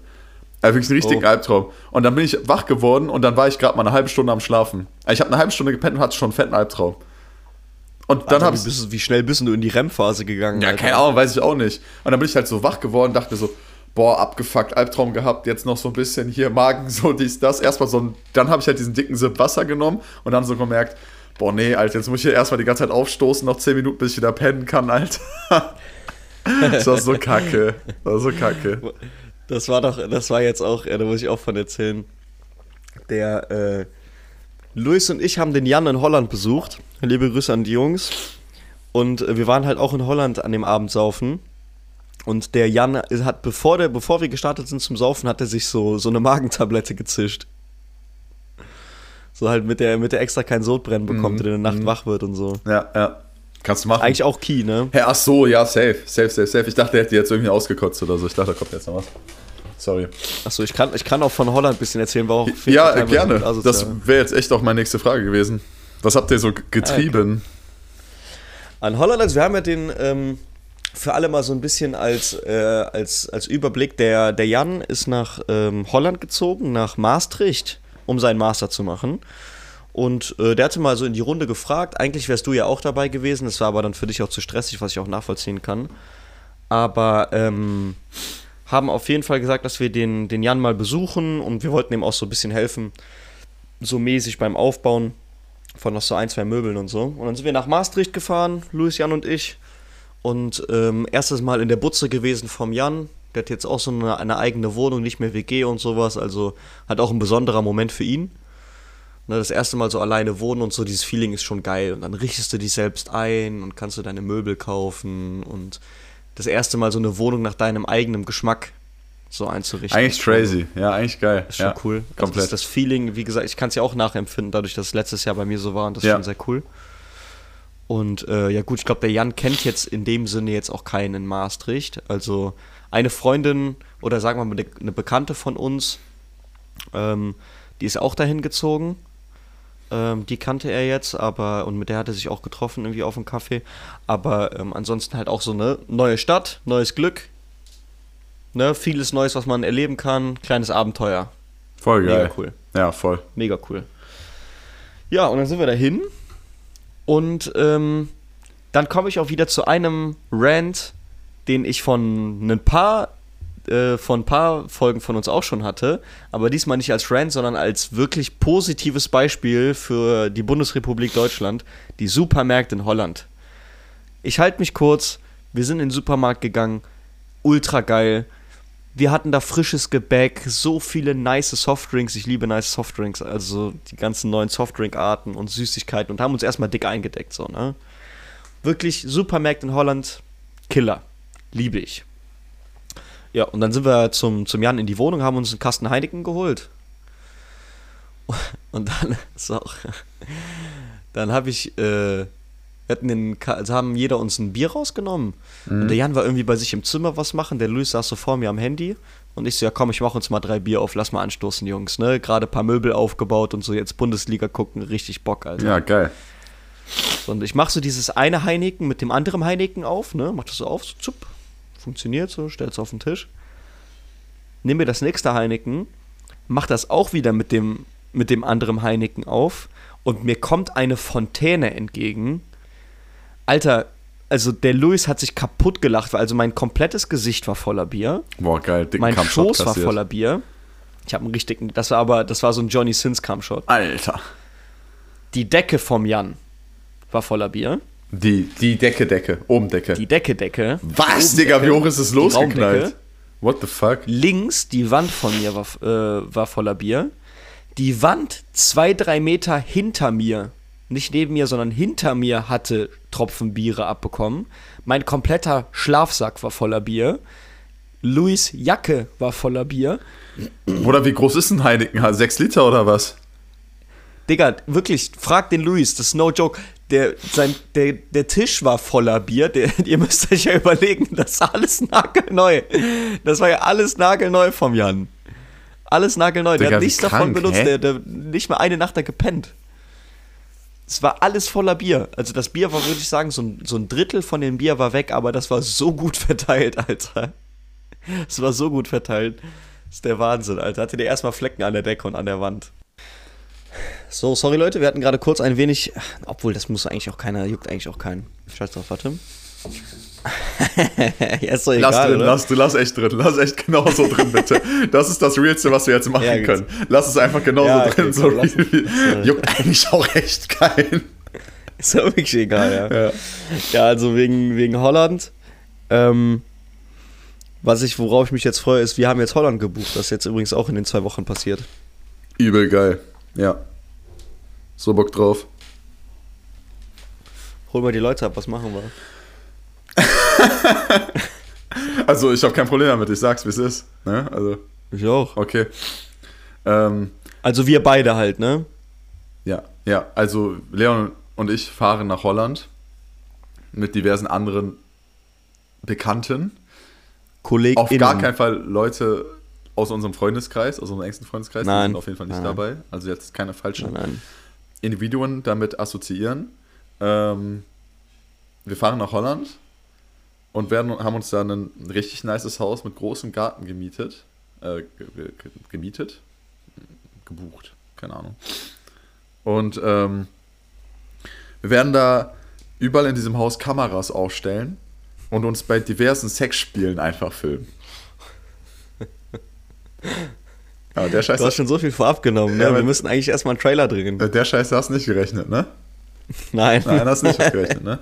Speaker 2: Also wirklich einen richtigen
Speaker 1: Oh.
Speaker 2: Albtraum. Und dann bin ich wach geworden und dann war ich gerade mal eine halbe Stunde am Schlafen. Also Ich habe eine halbe Stunde gepennt und hatte schon einen fetten Albtraum. Und dann habe
Speaker 1: wie,
Speaker 2: ich.
Speaker 1: bist wie schnell bist du in die REM-Phase gegangen?
Speaker 2: Ja,
Speaker 1: Alter?
Speaker 2: keine Ahnung, weiß ich auch nicht. Und dann bin ich halt so wach geworden, dachte so, boah, abgefuckt, Albtraum gehabt, jetzt noch so ein bisschen hier Magen, so dies, das. Erstmal so ein, dann habe ich halt diesen dicken Sip Wasser genommen und dann so gemerkt, boah, nee, Alter, jetzt muss ich hier erstmal die ganze Zeit aufstoßen, noch 10 Minuten, bis ich wieder pennen kann, Alter. das war so kacke. Das war so kacke.
Speaker 1: Das war doch, das war jetzt auch, da muss ich auch von erzählen. Der, äh, Luis und ich haben den Jan in Holland besucht. Liebe Grüße an die Jungs. Und äh, wir waren halt auch in Holland an dem Abend saufen. Und der Jan hat, bevor, der, bevor wir gestartet sind zum Saufen, hat er sich so, so eine Magentablette gezischt. So halt mit der, mit der extra kein Sodbrennen bekommt,
Speaker 2: Mhm,
Speaker 1: der in der Nacht wach wird und so.
Speaker 2: Ja, ja. Kannst du machen.
Speaker 1: Eigentlich auch Key, ne?
Speaker 2: Hä, ach so, ja, safe, safe, safe, safe. Ich dachte, er hätte jetzt irgendwie ausgekotzt oder so. Ich dachte, da kommt jetzt noch was. Sorry.
Speaker 1: Achso, ich kann, ich kann auch von Holland ein bisschen erzählen, war auch ich,
Speaker 2: Ja, gerne. Das wäre jetzt echt auch meine nächste Frage gewesen. Was habt ihr so getrieben?
Speaker 1: An Holland, also wir haben ja den ähm, für alle mal so ein bisschen als, äh, als, als Überblick. Der, der Jan ist nach ähm, Holland gezogen, nach Maastricht, um seinen Master zu machen. Und äh, der hatte mal so in die Runde gefragt. Eigentlich wärst du ja auch dabei gewesen. Das war aber dann für dich auch zu stressig, was ich auch nachvollziehen kann. Aber ähm, haben auf jeden Fall gesagt, dass wir den, den Jan mal besuchen und wir wollten ihm auch so ein bisschen helfen, so mäßig beim Aufbauen von noch so ein, zwei Möbeln und so. Und dann sind wir nach Maastricht gefahren, Luis, Jan und ich. Und ähm, erstes Mal in der Butze gewesen vom Jan. Der hat jetzt auch so eine, eine eigene Wohnung, nicht mehr WG und sowas. Also hat auch ein besonderer Moment für ihn. Ne, das erste Mal so alleine wohnen und so, dieses Feeling ist schon geil. Und dann richtest du dich selbst ein und kannst du deine Möbel kaufen und das erste Mal so eine Wohnung nach deinem eigenen Geschmack so einzurichten.
Speaker 2: Eigentlich crazy, ja, eigentlich geil.
Speaker 1: Ist schon
Speaker 2: ja,
Speaker 1: cool. Also
Speaker 2: Komplett.
Speaker 1: das, das Feeling, wie gesagt, ich kann es ja auch nachempfinden, dadurch, dass es letztes Jahr bei mir so war und das ist
Speaker 2: Ja.
Speaker 1: schon sehr cool. Und äh, ja gut, ich glaube, der Jan kennt jetzt in dem Sinne jetzt auch keinen in Maastricht. Also eine Freundin oder sagen wir mal eine, Bekannte von uns, ähm, die ist auch dahin gezogen. Ähm, die kannte er jetzt, aber und mit der hat er sich auch getroffen irgendwie auf dem Kaffee. Aber ähm, ansonsten halt auch so eine neue Stadt, neues Glück. Ne, vieles Neues, was man erleben kann, kleines Abenteuer.
Speaker 2: Voll geil.
Speaker 1: Mega cool.
Speaker 2: Ja, voll.
Speaker 1: Mega cool. Ja, und dann sind wir dahin. Und ähm, dann komme ich auch wieder zu einem Rant, den ich von ein paar äh, von ein paar Folgen von uns auch schon hatte, aber diesmal nicht als Rant, sondern als wirklich positives Beispiel für die Bundesrepublik Deutschland, die Supermärkte in Holland. Ich halte mich kurz, wir sind in den Supermarkt gegangen, ultra geil. Wir hatten da frisches Gebäck, so viele nice Softdrinks. Ich liebe nice Softdrinks, also die ganzen neuen Softdrink-Arten und Süßigkeiten und haben uns erstmal dick eingedeckt, so, ne? Wirklich Supermärkte in Holland, Killer. Liebe ich. Ja, und dann sind wir zum, zum Jan in die Wohnung, haben uns einen Kasten Heineken geholt. Und dann ist auch. Dann habe ich. Äh, wir hatten den, also haben jeder uns ein Bier rausgenommen. Und der Jan war irgendwie bei sich im Zimmer was machen. Der Luis saß so vor mir am Handy. Und ich so, ja komm, ich mach uns mal drei Bier auf, lass mal anstoßen, Jungs. Ne? Gerade ein paar Möbel aufgebaut und so jetzt Bundesliga gucken, richtig Bock, Alter.
Speaker 2: Ja, geil.
Speaker 1: Und ich mach so dieses eine Heineken mit dem anderen Heineken auf, ne? Mach das so auf, so zup. Funktioniert so, stell's auf den Tisch. Nimm mir das nächste Heineken, mach das auch wieder mit dem, mit dem anderen Heineken auf und mir kommt eine Fontäne entgegen. Alter, also der Luis hat sich kaputt gelacht, weil also mein komplettes Gesicht war voller Bier.
Speaker 2: Boah, geil. Dicken
Speaker 1: Mein
Speaker 2: Kampfshot
Speaker 1: Schoß war voller Bier. Ich habe einen richtigen, das war aber, das war so ein Johnny Sins Kampfshot.
Speaker 2: Alter.
Speaker 1: Die Decke vom Jan war voller Bier.
Speaker 2: Die, die Decke, Decke. Oben Decke.
Speaker 1: Die Decke, Decke.
Speaker 2: Was, Digga? Wie hoch ist es losgeknallt? What the fuck?
Speaker 1: Links, die Wand von mir war, äh, war voller Bier. Die Wand zwei, drei Meter hinter mir, nicht neben mir, sondern hinter mir hatte Tropfen Biere abbekommen. Mein kompletter Schlafsack war voller Bier. Louis Jacke war voller Bier.
Speaker 2: Oder wie groß ist ein Heineken? Sechs Liter oder was?
Speaker 1: Digga, wirklich, frag den Luis, das ist no joke. Der, sein, der, der Tisch war voller Bier. Der, ihr müsst euch ja überlegen, das ist alles nagelneu. Das war ja alles nagelneu vom Jan. Alles nagelneu. Der
Speaker 2: Digga,
Speaker 1: hat
Speaker 2: wie
Speaker 1: nichts davon
Speaker 2: krank,
Speaker 1: benutzt.
Speaker 2: hä?
Speaker 1: Der, der nicht mal eine Nacht da gepennt. Es war alles voller Bier. Also das Bier war, würde ich sagen, so ein, so ein Drittel von dem Bier war weg, aber das war so gut verteilt, Alter. Es war so gut verteilt. Das ist der Wahnsinn, Alter. Hatte der erstmal Flecken an der Decke und an der Wand. So, sorry Leute, wir hatten gerade kurz ein wenig, obwohl das muss eigentlich auch keiner, juckt eigentlich auch keinen. Scheiß drauf, warte. ja, ist doch egal,
Speaker 2: Lass drin,
Speaker 1: oder?
Speaker 2: lass, du lass echt drin. Lass echt genauso drin, bitte. Das ist das Realste, was wir jetzt machen
Speaker 1: Ja,
Speaker 2: können. Lass es einfach genauso
Speaker 1: Ja, okay,
Speaker 2: drin. so
Speaker 1: lass- lass-
Speaker 2: Juckt eigentlich auch echt keinen.
Speaker 1: Ist doch wirklich egal, ja.
Speaker 2: Ja.
Speaker 1: Ja, also wegen, wegen Holland. Ähm, was ich, worauf ich mich jetzt freue, ist, wir haben jetzt Holland gebucht. Das ist jetzt übrigens auch in den zwei Wochen passiert.
Speaker 2: Übel geil. Ja. So Bock drauf.
Speaker 1: Hol mal die Leute ab, was machen wir?
Speaker 2: Also, ich habe kein Problem damit. Ich sag's, wie es ist. Ne? Also,
Speaker 1: Ich auch.
Speaker 2: okay. Ähm,
Speaker 1: Also wir beide halt, ne?
Speaker 2: ja, ja. Also, Leon und ich fahren nach Holland mit diversen anderen Bekannten.
Speaker 1: KollegInnen.
Speaker 2: Auf gar keinen Fall Leute aus unserem Freundeskreis, aus unserem engsten Freundeskreis. Die
Speaker 1: Nein.
Speaker 2: sind auf jeden Fall nicht
Speaker 1: Nein.
Speaker 2: dabei. Also jetzt keine falschen
Speaker 1: Nein, nein.
Speaker 2: Individuen damit assoziieren. Ähm, wir fahren nach Holland und werden, haben uns da ein richtig nices Haus mit großem Garten gemietet. Äh, ge ge gemietet? Gebucht, keine Ahnung. Und ähm, wir werden da überall in diesem Haus Kameras aufstellen und uns bei diversen Sexspielen einfach filmen.
Speaker 1: Aber der Scheiß. Du hast schon so viel vorab genommen, ne? Ja, wir müssen eigentlich erstmal einen Trailer drehen.
Speaker 2: Der Scheiß hast du nicht gerechnet, ne?
Speaker 1: Nein.
Speaker 2: Nein, hast du nicht gerechnet, ne?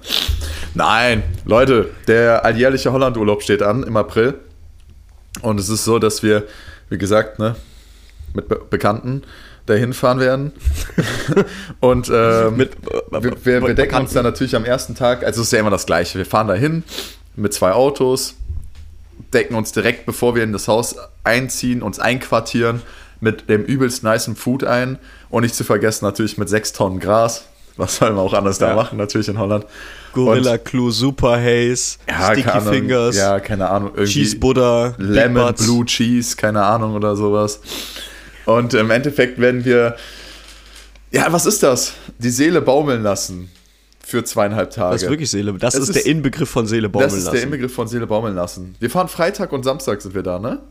Speaker 2: Nein, Leute, der alljährliche Hollandurlaub steht an im April. Und es ist so, dass wir, wie gesagt, ne, mit Be Bekannten dahin fahren werden. und ähm, mit, äh, wir, wir, wir decken uns dann natürlich am ersten Tag, also es ist ja immer das Gleiche. Wir fahren dahin mit zwei Autos, decken uns direkt, bevor wir in das Haus einziehen, uns einquartieren, mit dem übelst nicen Food ein und nicht zu vergessen natürlich mit sechs Tonnen Gras. Was soll man auch anders ja. da machen, natürlich in Holland.
Speaker 1: Gorilla Clue, Super Haze,
Speaker 2: ja, Sticky Ahnung, Fingers. Ja, keine Ahnung.
Speaker 1: Cheese Butter,
Speaker 2: Lemon Blue Cheese, keine Ahnung oder sowas. Und im Endeffekt werden wir, ja, was ist das? Die Seele baumeln lassen für zweieinhalb Tage.
Speaker 1: Das ist wirklich Seele. Das ist, ist, der Inbegriff von Seele baumeln lassen. Das ist
Speaker 2: der Inbegriff von Seele baumeln lassen. Wir fahren Freitag und Samstag sind wir da, ne?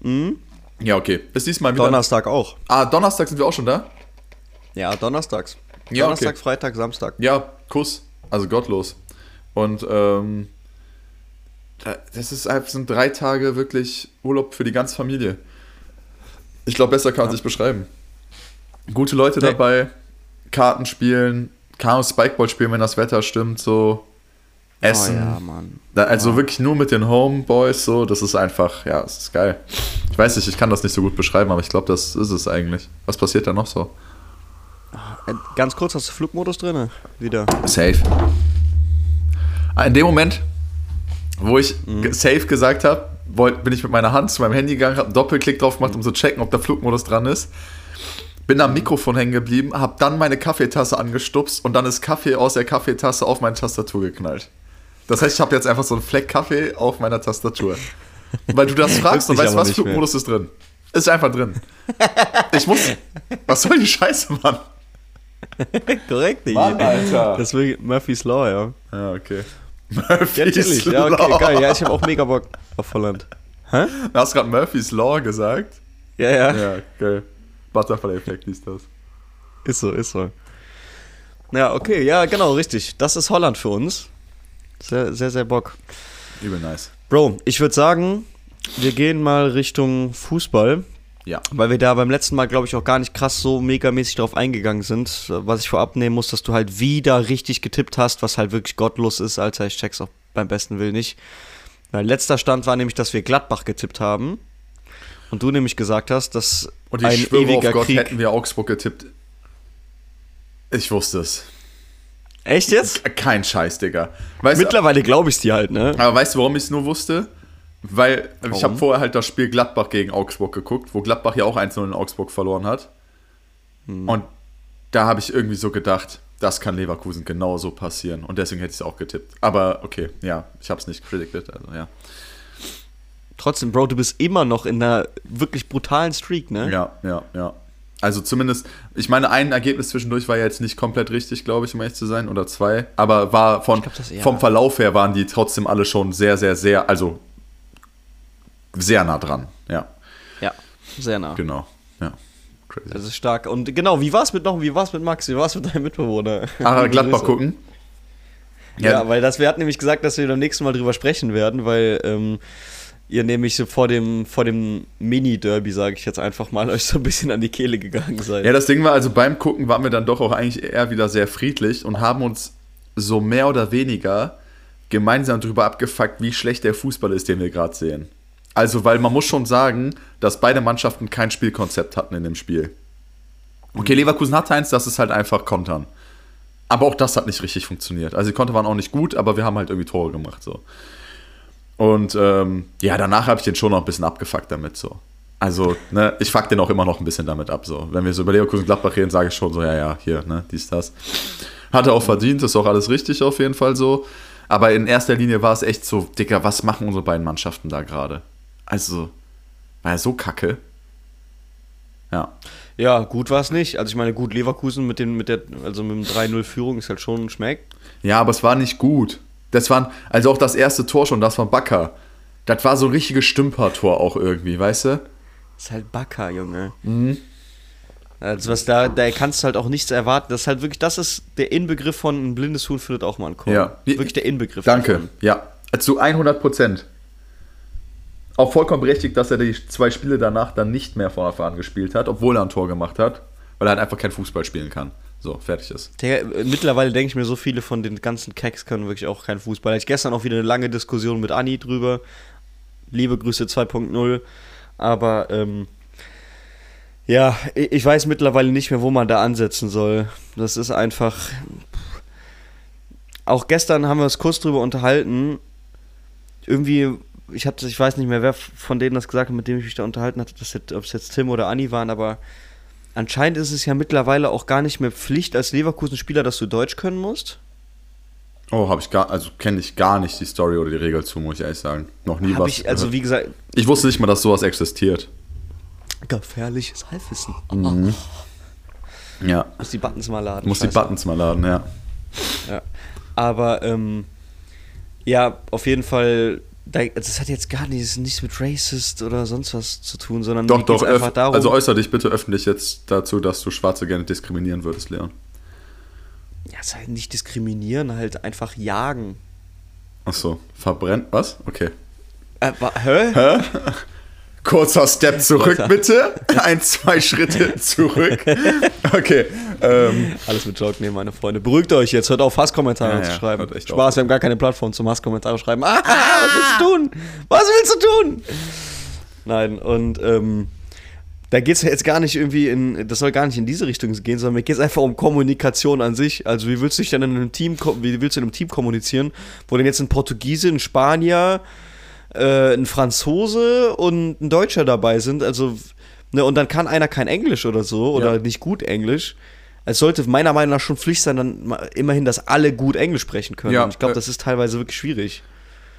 Speaker 1: Mhm.
Speaker 2: Ja, okay. Ist diesmal
Speaker 1: wieder. Donnerstag auch.
Speaker 2: Ah, Donnerstag sind wir auch schon da?
Speaker 1: Ja, donnerstags.
Speaker 2: Ja,
Speaker 1: Donnerstag,
Speaker 2: okay.
Speaker 1: Freitag, Samstag.
Speaker 2: Ja, Kuss. Also gottlos. Und ähm, das ist einfach, sind drei Tage wirklich Urlaub für die ganze Familie. Ich glaube, besser kann man ja. sich beschreiben. Gute Leute dabei, Karten spielen, Chaos Spikeball spielen, wenn das Wetter stimmt, so Essen.
Speaker 1: Oh ja, Mann.
Speaker 2: Da, also ja. wirklich nur mit den Homeboys, so, das ist einfach, ja, es ist geil. Ich weiß nicht, ich kann das nicht so gut beschreiben, aber ich glaube, das ist es eigentlich. Was passiert da noch so?
Speaker 1: Äh, ganz kurz, hast du Flugmodus drin? Wieder.
Speaker 2: Safe. Ah, in dem Moment, wo ich mhm. safe gesagt habe, bin ich mit meiner Hand zu meinem Handy gegangen, habe einen Doppelklick drauf gemacht, um zu checken, ob der Flugmodus dran ist. Bin am Mikrofon hängen geblieben, habe dann meine Kaffeetasse angestupst und dann ist Kaffee aus der Kaffeetasse auf meine Tastatur geknallt. Das heißt, ich habe jetzt einfach so einen Fleck Kaffee auf meiner Tastatur. Weil du das fragst und weißt, was Flugmodus ist drin. Ist einfach drin. Ich muss. Was soll die Scheiße, Mann?
Speaker 1: Korrekt,
Speaker 2: nicht. Mann, Alter.
Speaker 1: Das ist Murphy's Law, ja.
Speaker 2: Ja, okay.
Speaker 1: Murphy's ja, Law. Ja, okay, geil. Ja, ich habe auch mega Bock auf Holland.
Speaker 2: Hä? Du hast gerade Murphy's Law gesagt.
Speaker 1: Ja, ja.
Speaker 2: Ja, geil. Butterfly-Effekt ist das.
Speaker 1: Ist so, ist so. Ja, okay, ja, genau, richtig. Das ist Holland für uns. Sehr, sehr, sehr Bock.
Speaker 2: Übel nice.
Speaker 1: Bro, ich würde sagen, wir gehen mal Richtung Fußball.
Speaker 2: Ja.
Speaker 1: Weil wir da beim letzten Mal, glaube ich, auch gar nicht krass so megamäßig drauf eingegangen sind. Was ich vorab nehmen muss, dass du halt wieder richtig getippt hast, was halt wirklich gottlos ist, Alter. Ich check's auch beim besten Will nicht. Weil letzter Stand war nämlich, dass wir Gladbach getippt haben. Und du nämlich gesagt hast, dass
Speaker 2: Und ich ein schwöre ewiger auf Gott, Krieg hätten wir Augsburg getippt. Ich wusste es.
Speaker 1: Echt jetzt?
Speaker 2: Kein Scheiß, Digga.
Speaker 1: Weißt, Mittlerweile glaube ich es dir halt, ne?
Speaker 2: Aber weißt du, warum ich es nur wusste? Weil warum? ich habe vorher halt das Spiel Gladbach gegen Augsburg geguckt, wo Gladbach ja auch 1-0 in Augsburg verloren hat. Hm. Und da habe ich irgendwie so gedacht, das kann Leverkusen genauso passieren. Und deswegen hätte ich es auch getippt. Aber okay, ja, ich habe es nicht predicted, also ja.
Speaker 1: Trotzdem, Bro, du bist immer noch in einer wirklich brutalen Streak, ne?
Speaker 2: Ja, ja, ja. Also zumindest, ich meine, ein Ergebnis zwischendurch war ja jetzt nicht komplett richtig, glaube ich, um ehrlich zu sein, oder zwei. Aber war von, glaub, vom Verlauf her waren die trotzdem alle schon sehr, sehr, sehr, also sehr nah dran, ja.
Speaker 1: Ja, sehr nah.
Speaker 2: Genau, ja.
Speaker 1: Crazy. Das ist stark. Und genau, wie war es mit noch, wie war es mit Max, wie war es mit deinem Mitbewohner?
Speaker 2: Ah, Gladbach gucken.
Speaker 1: Ja, ja, weil das, wir hatten nämlich gesagt, dass wir beim nächsten Mal drüber sprechen werden, weil ähm, ihr nämlich so vor dem, vor dem Mini-Derby, sage ich jetzt einfach mal, euch so ein bisschen an die Kehle gegangen seid.
Speaker 2: Ja, das Ding war, also beim Gucken waren wir dann doch auch eigentlich eher wieder sehr friedlich und haben uns so mehr oder weniger gemeinsam darüber abgefuckt, wie schlecht der Fußball ist, den wir gerade sehen. Also, weil man muss schon sagen, dass beide Mannschaften kein Spielkonzept hatten in dem Spiel. Okay, Leverkusen hat eins, das ist halt einfach Kontern. Aber auch das hat nicht richtig funktioniert. Also die Konter waren auch nicht gut, aber wir haben halt irgendwie Tore gemacht. So. Und ähm, ja, danach habe ich den schon noch ein bisschen abgefuckt damit so. Also, ne, ich fuck den auch immer noch ein bisschen damit ab. So. Wenn wir so über Leverkusen Gladbach reden, sage ich schon so, ja, ja, hier, ne, dies, das. Hat er auch verdient, ist auch alles richtig auf jeden Fall so. Aber in erster Linie war es echt so, Dicker, was machen unsere beiden Mannschaften da gerade? Also, war ja so kacke. Ja.
Speaker 1: Ja, gut war es nicht. Also ich meine, gut, Leverkusen mit, den, mit der, also mit dem 3-0-Führung ist halt schon ein Schmeck.
Speaker 2: Ja, aber es war nicht gut. Das waren, also auch das erste Tor schon, das war Bakker. Das war so ein richtiges Stümpertor auch irgendwie, weißt du?
Speaker 1: ist halt Bakker, Junge.
Speaker 2: Mhm.
Speaker 1: Also was da, da kannst du halt auch nichts erwarten. Das ist halt wirklich, das ist der Inbegriff von ein blindes Huhn findet auch mal einen Korn.
Speaker 2: Ja.
Speaker 1: Wirklich der Inbegriff.
Speaker 2: Danke.
Speaker 1: davon.
Speaker 2: Ja. Zu 100 Prozent. Auch vollkommen berechtigt, dass er die zwei Spiele danach dann nicht mehr von Anfang an gespielt hat, obwohl er ein Tor gemacht hat, weil er halt einfach kein Fußball spielen kann. So, fertig ist.
Speaker 1: Äh, mittlerweile denke ich mir, so viele von den ganzen Keks können wirklich auch kein Fußball. Hatte Ich gestern auch wieder eine lange Diskussion mit Anni drüber. Liebe Grüße 2.0. Aber ähm, ja, ich weiß mittlerweile nicht mehr, wo man da ansetzen soll. Das ist einfach. Auch gestern haben wir uns kurz drüber unterhalten. Irgendwie, ich, hab, ich weiß nicht mehr, wer von denen das gesagt hat, mit dem ich mich da unterhalten hatte, ob es jetzt Tim oder Anni waren, aber anscheinend ist es ja mittlerweile auch gar nicht mehr Pflicht als Leverkusen-Spieler, dass du Deutsch können musst.
Speaker 2: Oh, habe ich gar, also kenne ich gar nicht die Story oder die Regel zu, muss ich ehrlich sagen. Noch nie
Speaker 1: Hab
Speaker 2: was.
Speaker 1: ich, also wie gesagt,
Speaker 2: ich wusste nicht mal, dass sowas existiert.
Speaker 1: gefährliches Halbwissen.
Speaker 2: Ja.
Speaker 1: Muss die Buttons mal laden.
Speaker 2: Muss die. Buttons mal laden, ja.
Speaker 1: Ja. Aber ähm, ja, auf jeden Fall, das hat jetzt gar nichts, nichts mit Racist oder sonst was zu tun, sondern
Speaker 2: Doch, doch,
Speaker 1: einfach darum.
Speaker 2: also äußere dich bitte öffentlich jetzt dazu, dass du Schwarze gerne diskriminieren würdest, Leon.
Speaker 1: ja, es ist halt nicht diskriminieren, halt einfach jagen.
Speaker 2: Achso, verbrennt, was? Okay.
Speaker 1: Äh, wa, hä?
Speaker 2: Kurzer Step zurück,
Speaker 1: Alter.
Speaker 2: bitte. Ein, zwei Schritte zurück. Okay. Ähm,
Speaker 1: Alles mit Joke nehmen, meine Freunde. Beruhigt euch jetzt, hört auf, Hasskommentare
Speaker 2: Ja,
Speaker 1: zu
Speaker 2: ja,
Speaker 1: schreiben.
Speaker 2: echt
Speaker 1: Spaß, wir haben gar keine Plattform zum Hasskommentare schreiben. Ah, was willst du tun? Was willst du tun? Nein, und ähm, da geht es ja jetzt gar nicht irgendwie in, das soll gar nicht in diese Richtung gehen, sondern mir geht es einfach um Kommunikation an sich. Also wie willst du dich denn in einem Team, wie willst du in einem Team kommunizieren, wo denn jetzt ein Portugiese, ein Spanier, äh, ein Franzose und ein Deutscher dabei sind, also ne, und dann kann einer kein Englisch oder so oder
Speaker 2: Ja.
Speaker 1: nicht gut Englisch. Es sollte meiner Meinung nach schon Pflicht sein, dann immerhin, dass alle gut Englisch sprechen können.
Speaker 2: Ja,
Speaker 1: und ich glaube,
Speaker 2: äh,
Speaker 1: das ist teilweise wirklich schwierig.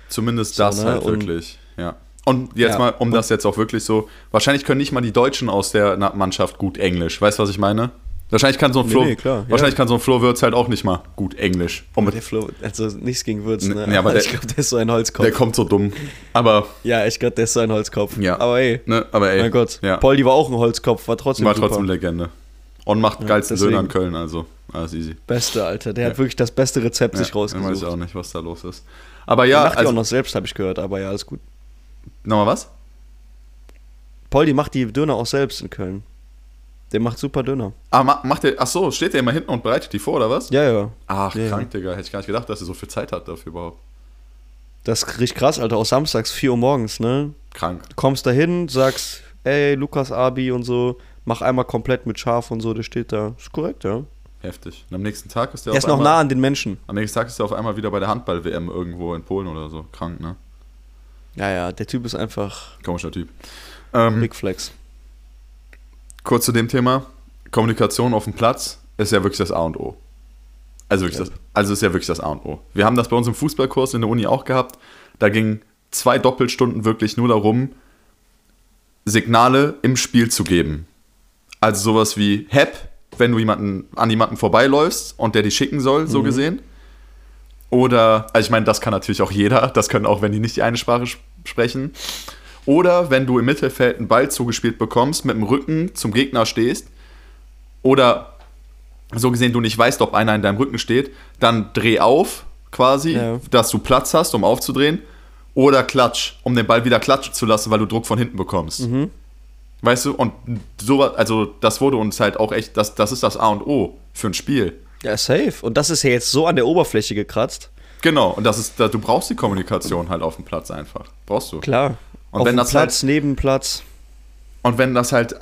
Speaker 2: zumindest
Speaker 1: So,
Speaker 2: das
Speaker 1: ne,
Speaker 2: halt
Speaker 1: und-
Speaker 2: wirklich, ja. Und jetzt
Speaker 1: Ja,
Speaker 2: mal, um das jetzt auch wirklich so, wahrscheinlich können nicht mal die Deutschen aus der Mannschaft gut Englisch. Weißt du, was ich meine? Wahrscheinlich kann so ein
Speaker 1: Nee,
Speaker 2: Flo,
Speaker 1: nee, klar, ja.
Speaker 2: wahrscheinlich kann so ein Flo Würz halt auch nicht mal gut Englisch. Und
Speaker 1: Der Flo, also nichts gegen Würz, ne?
Speaker 2: Nee, aber der-
Speaker 1: ich glaube, der ist so ein Holzkopf.
Speaker 2: der kommt so dumm. Aber,
Speaker 1: ja, ich glaube, der ist so ein Holzkopf.
Speaker 2: Ja.
Speaker 1: Aber ey,
Speaker 2: ne, aber ey.
Speaker 1: mein Gott.
Speaker 2: Ja.
Speaker 1: Poldi war auch ein Holzkopf, war trotzdem
Speaker 2: War
Speaker 1: super.
Speaker 2: trotzdem Legende. Und macht geilsten
Speaker 1: deswegen.
Speaker 2: Döner in Köln, also alles easy.
Speaker 1: Beste, Alter. Der
Speaker 2: Ja.
Speaker 1: hat wirklich das beste Rezept sich
Speaker 2: Ja,
Speaker 1: rausgesucht.
Speaker 2: weiß ich auch nicht, was da los ist. Aber
Speaker 1: Ja,
Speaker 2: ja,
Speaker 1: macht die
Speaker 2: also,
Speaker 1: auch noch selbst, habe ich gehört, aber ja, alles gut.
Speaker 2: nochmal was?
Speaker 1: Poldi macht die Döner auch selbst in Köln. Der macht super Döner.
Speaker 2: Ah, ma, macht der, ach so, steht der immer hinten und bereitet die vor, oder was?
Speaker 1: Ja, ja.
Speaker 2: Ach,
Speaker 1: Ja,
Speaker 2: krank, Digga. Hätte ich gar nicht gedacht, dass er so viel Zeit hat dafür überhaupt.
Speaker 1: Das ist richtig krass, Alter. Auch samstags 4 Uhr morgens, ne?
Speaker 2: Krank.
Speaker 1: Du kommst da hin, sagst, ey, Lukas Abi und so, mach einmal komplett mit Schaf und so, der steht da. Ist korrekt, ja.
Speaker 2: Heftig. Und am nächsten Tag ist der
Speaker 1: Er ist noch
Speaker 2: einmal,
Speaker 1: nah an den Menschen.
Speaker 2: Am nächsten Tag ist er auf einmal wieder bei der Handball-WM irgendwo in Polen oder so. Krank, ne?
Speaker 1: Ja, ja, der Typ ist einfach
Speaker 2: Komischer Typ. Ähm,
Speaker 1: Big Flex.
Speaker 2: Kurz zu dem Thema. Kommunikation auf dem Platz ist ja wirklich das A und O. Also, wirklich
Speaker 1: Ja.
Speaker 2: das, also ist ja wirklich das A und O. Wir haben das bei uns im Fußballkurs in der Uni auch gehabt. Da gingen zwei Doppelstunden wirklich nur darum, Signale im Spiel zu geben. Also sowas wie Hep, wenn du jemanden, an jemanden vorbeiläufst und der die schicken soll, so gesehen. Oder, also ich meine, das kann natürlich auch jeder, das können auch, wenn die nicht die eine Sprache sp- sprechen. Oder wenn du im Mittelfeld einen Ball zugespielt bekommst, mit dem Rücken zum Gegner stehst oder so gesehen du nicht weißt, ob einer in deinem Rücken steht, dann dreh auf quasi,
Speaker 1: Ja.
Speaker 2: dass du Platz hast, um aufzudrehen. Oder klatsch, um den Ball wieder klatschen zu lassen, weil du Druck von hinten bekommst. Weißt du, und sowas, also das wurde uns halt auch echt, das, das ist das A und O für ein Spiel.
Speaker 1: Ja, safe. Und das ist ja jetzt so an der Oberfläche gekratzt.
Speaker 2: Genau, und das ist, du brauchst die Kommunikation halt auf dem Platz einfach. Brauchst du.
Speaker 1: Klar.
Speaker 2: Und
Speaker 1: Auf
Speaker 2: wenn das
Speaker 1: Platz, neben Platz.
Speaker 2: Und wenn das halt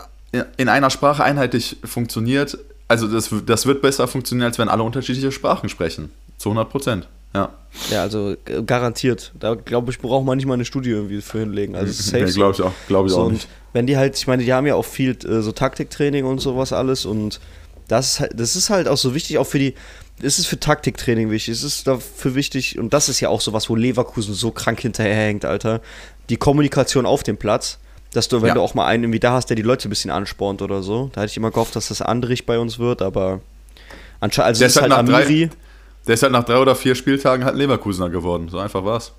Speaker 2: in einer Sprache einheitlich funktioniert, also das, das wird besser funktionieren, als wenn alle unterschiedliche Sprachen sprechen. Zu 100 Prozent. Ja.
Speaker 1: Ja, also äh, garantiert. Da glaube ich, braucht man nicht mal eine Studie irgendwie für hinlegen. Also safe.
Speaker 2: Nee, glaube ich auch, glaube ich
Speaker 1: So,
Speaker 2: auch
Speaker 1: und
Speaker 2: nicht.
Speaker 1: wenn die halt, ich meine, die haben ja auch viel äh, so Taktiktraining und sowas alles und das halt, das ist halt auch so wichtig, auch für die, es ist für Taktiktraining wichtig, es ist dafür wichtig und das ist ja auch sowas, wo Leverkusen so krank hinterherhängt, Alter. Die Kommunikation auf dem Platz, dass du, wenn
Speaker 2: Ja.
Speaker 1: du auch mal einen irgendwie da hast, der die Leute ein bisschen anspornt oder so, da hätte ich immer gehofft, dass das Andrich bei uns wird, aber anscheinend, also
Speaker 2: Der ist
Speaker 1: halt
Speaker 2: halt nach drei-
Speaker 1: Amiri,
Speaker 2: Der ist halt nach drei oder vier Spieltagen halt Leverkusener geworden. So einfach war's.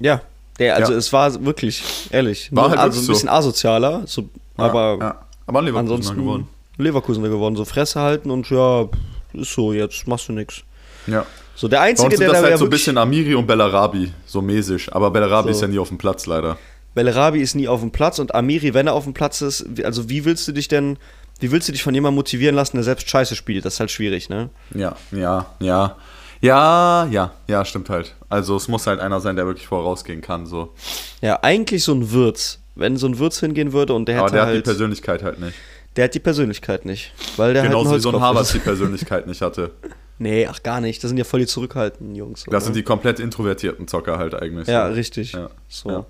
Speaker 1: ja, der, also
Speaker 2: Ja.
Speaker 1: es war wirklich, ehrlich,
Speaker 2: War
Speaker 1: nur
Speaker 2: halt
Speaker 1: also ein bisschen asozialer, so,
Speaker 2: Ja,
Speaker 1: aber
Speaker 2: ja. aber Leverkusener
Speaker 1: ansonsten-
Speaker 2: geworden.
Speaker 1: Leverkusener geworden. So Fresse halten und ja, ist so, jetzt machst du nix.
Speaker 2: Ja.
Speaker 1: So der Einzige, der
Speaker 2: das
Speaker 1: da
Speaker 2: halt so ein bisschen Amiri und Bellarabi, so mäßig. Aber Bellarabi
Speaker 1: So.
Speaker 2: ist ja nie auf dem Platz, leider.
Speaker 1: Bellerabi ist nie auf dem Platz und Amiri, wenn er auf dem Platz ist, also wie willst du dich denn, wie willst du dich von jemandem motivieren lassen, der selbst scheiße spielt? Das ist halt schwierig, ne?
Speaker 2: Ja, ja, ja. Ja, ja, ja, stimmt halt. Also es muss halt einer sein, der wirklich vorausgehen kann, so.
Speaker 1: Ja, eigentlich so ein Wirtz. Wenn so ein Wirtz hingehen würde und der
Speaker 2: Aber
Speaker 1: hätte
Speaker 2: der hat die
Speaker 1: halt,
Speaker 2: Persönlichkeit halt nicht.
Speaker 1: Der hat die Persönlichkeit nicht, weil der
Speaker 2: Genauso
Speaker 1: halt
Speaker 2: wie so ein Harvard die Persönlichkeit nicht hatte.
Speaker 1: Nee, ach gar nicht. Das sind ja voll die zurückhaltenden Jungs.
Speaker 2: Das sind die komplett introvertierten Zocker halt eigentlich.
Speaker 1: Ja,
Speaker 2: so.
Speaker 1: richtig.
Speaker 2: Ja.
Speaker 1: So.
Speaker 2: Ja.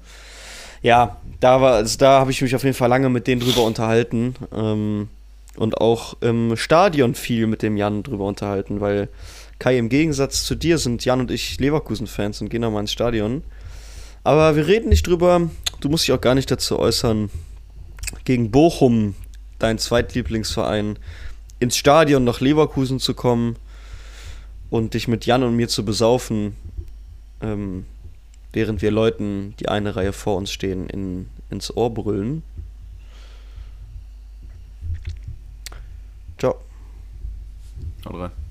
Speaker 1: Ja. da war, also da habe ich mich auf jeden Fall lange mit denen drüber unterhalten. Ähm, und auch im Stadion viel mit dem Jan drüber unterhalten, weil Kai, im Gegensatz zu dir sind Jan und ich Leverkusen-Fans und gehen auch mal ins Stadion. Aber wir reden nicht drüber, du musst dich auch gar nicht dazu äußern, gegen Bochum, dein Zweitlieblingsverein, ins Stadion nach Leverkusen zu kommen und dich mit Jan und mir zu besaufen, ähm, während wir Leuten, die eine Reihe vor uns stehen, in, ins Ohr brüllen. Ciao.
Speaker 2: Haut rein.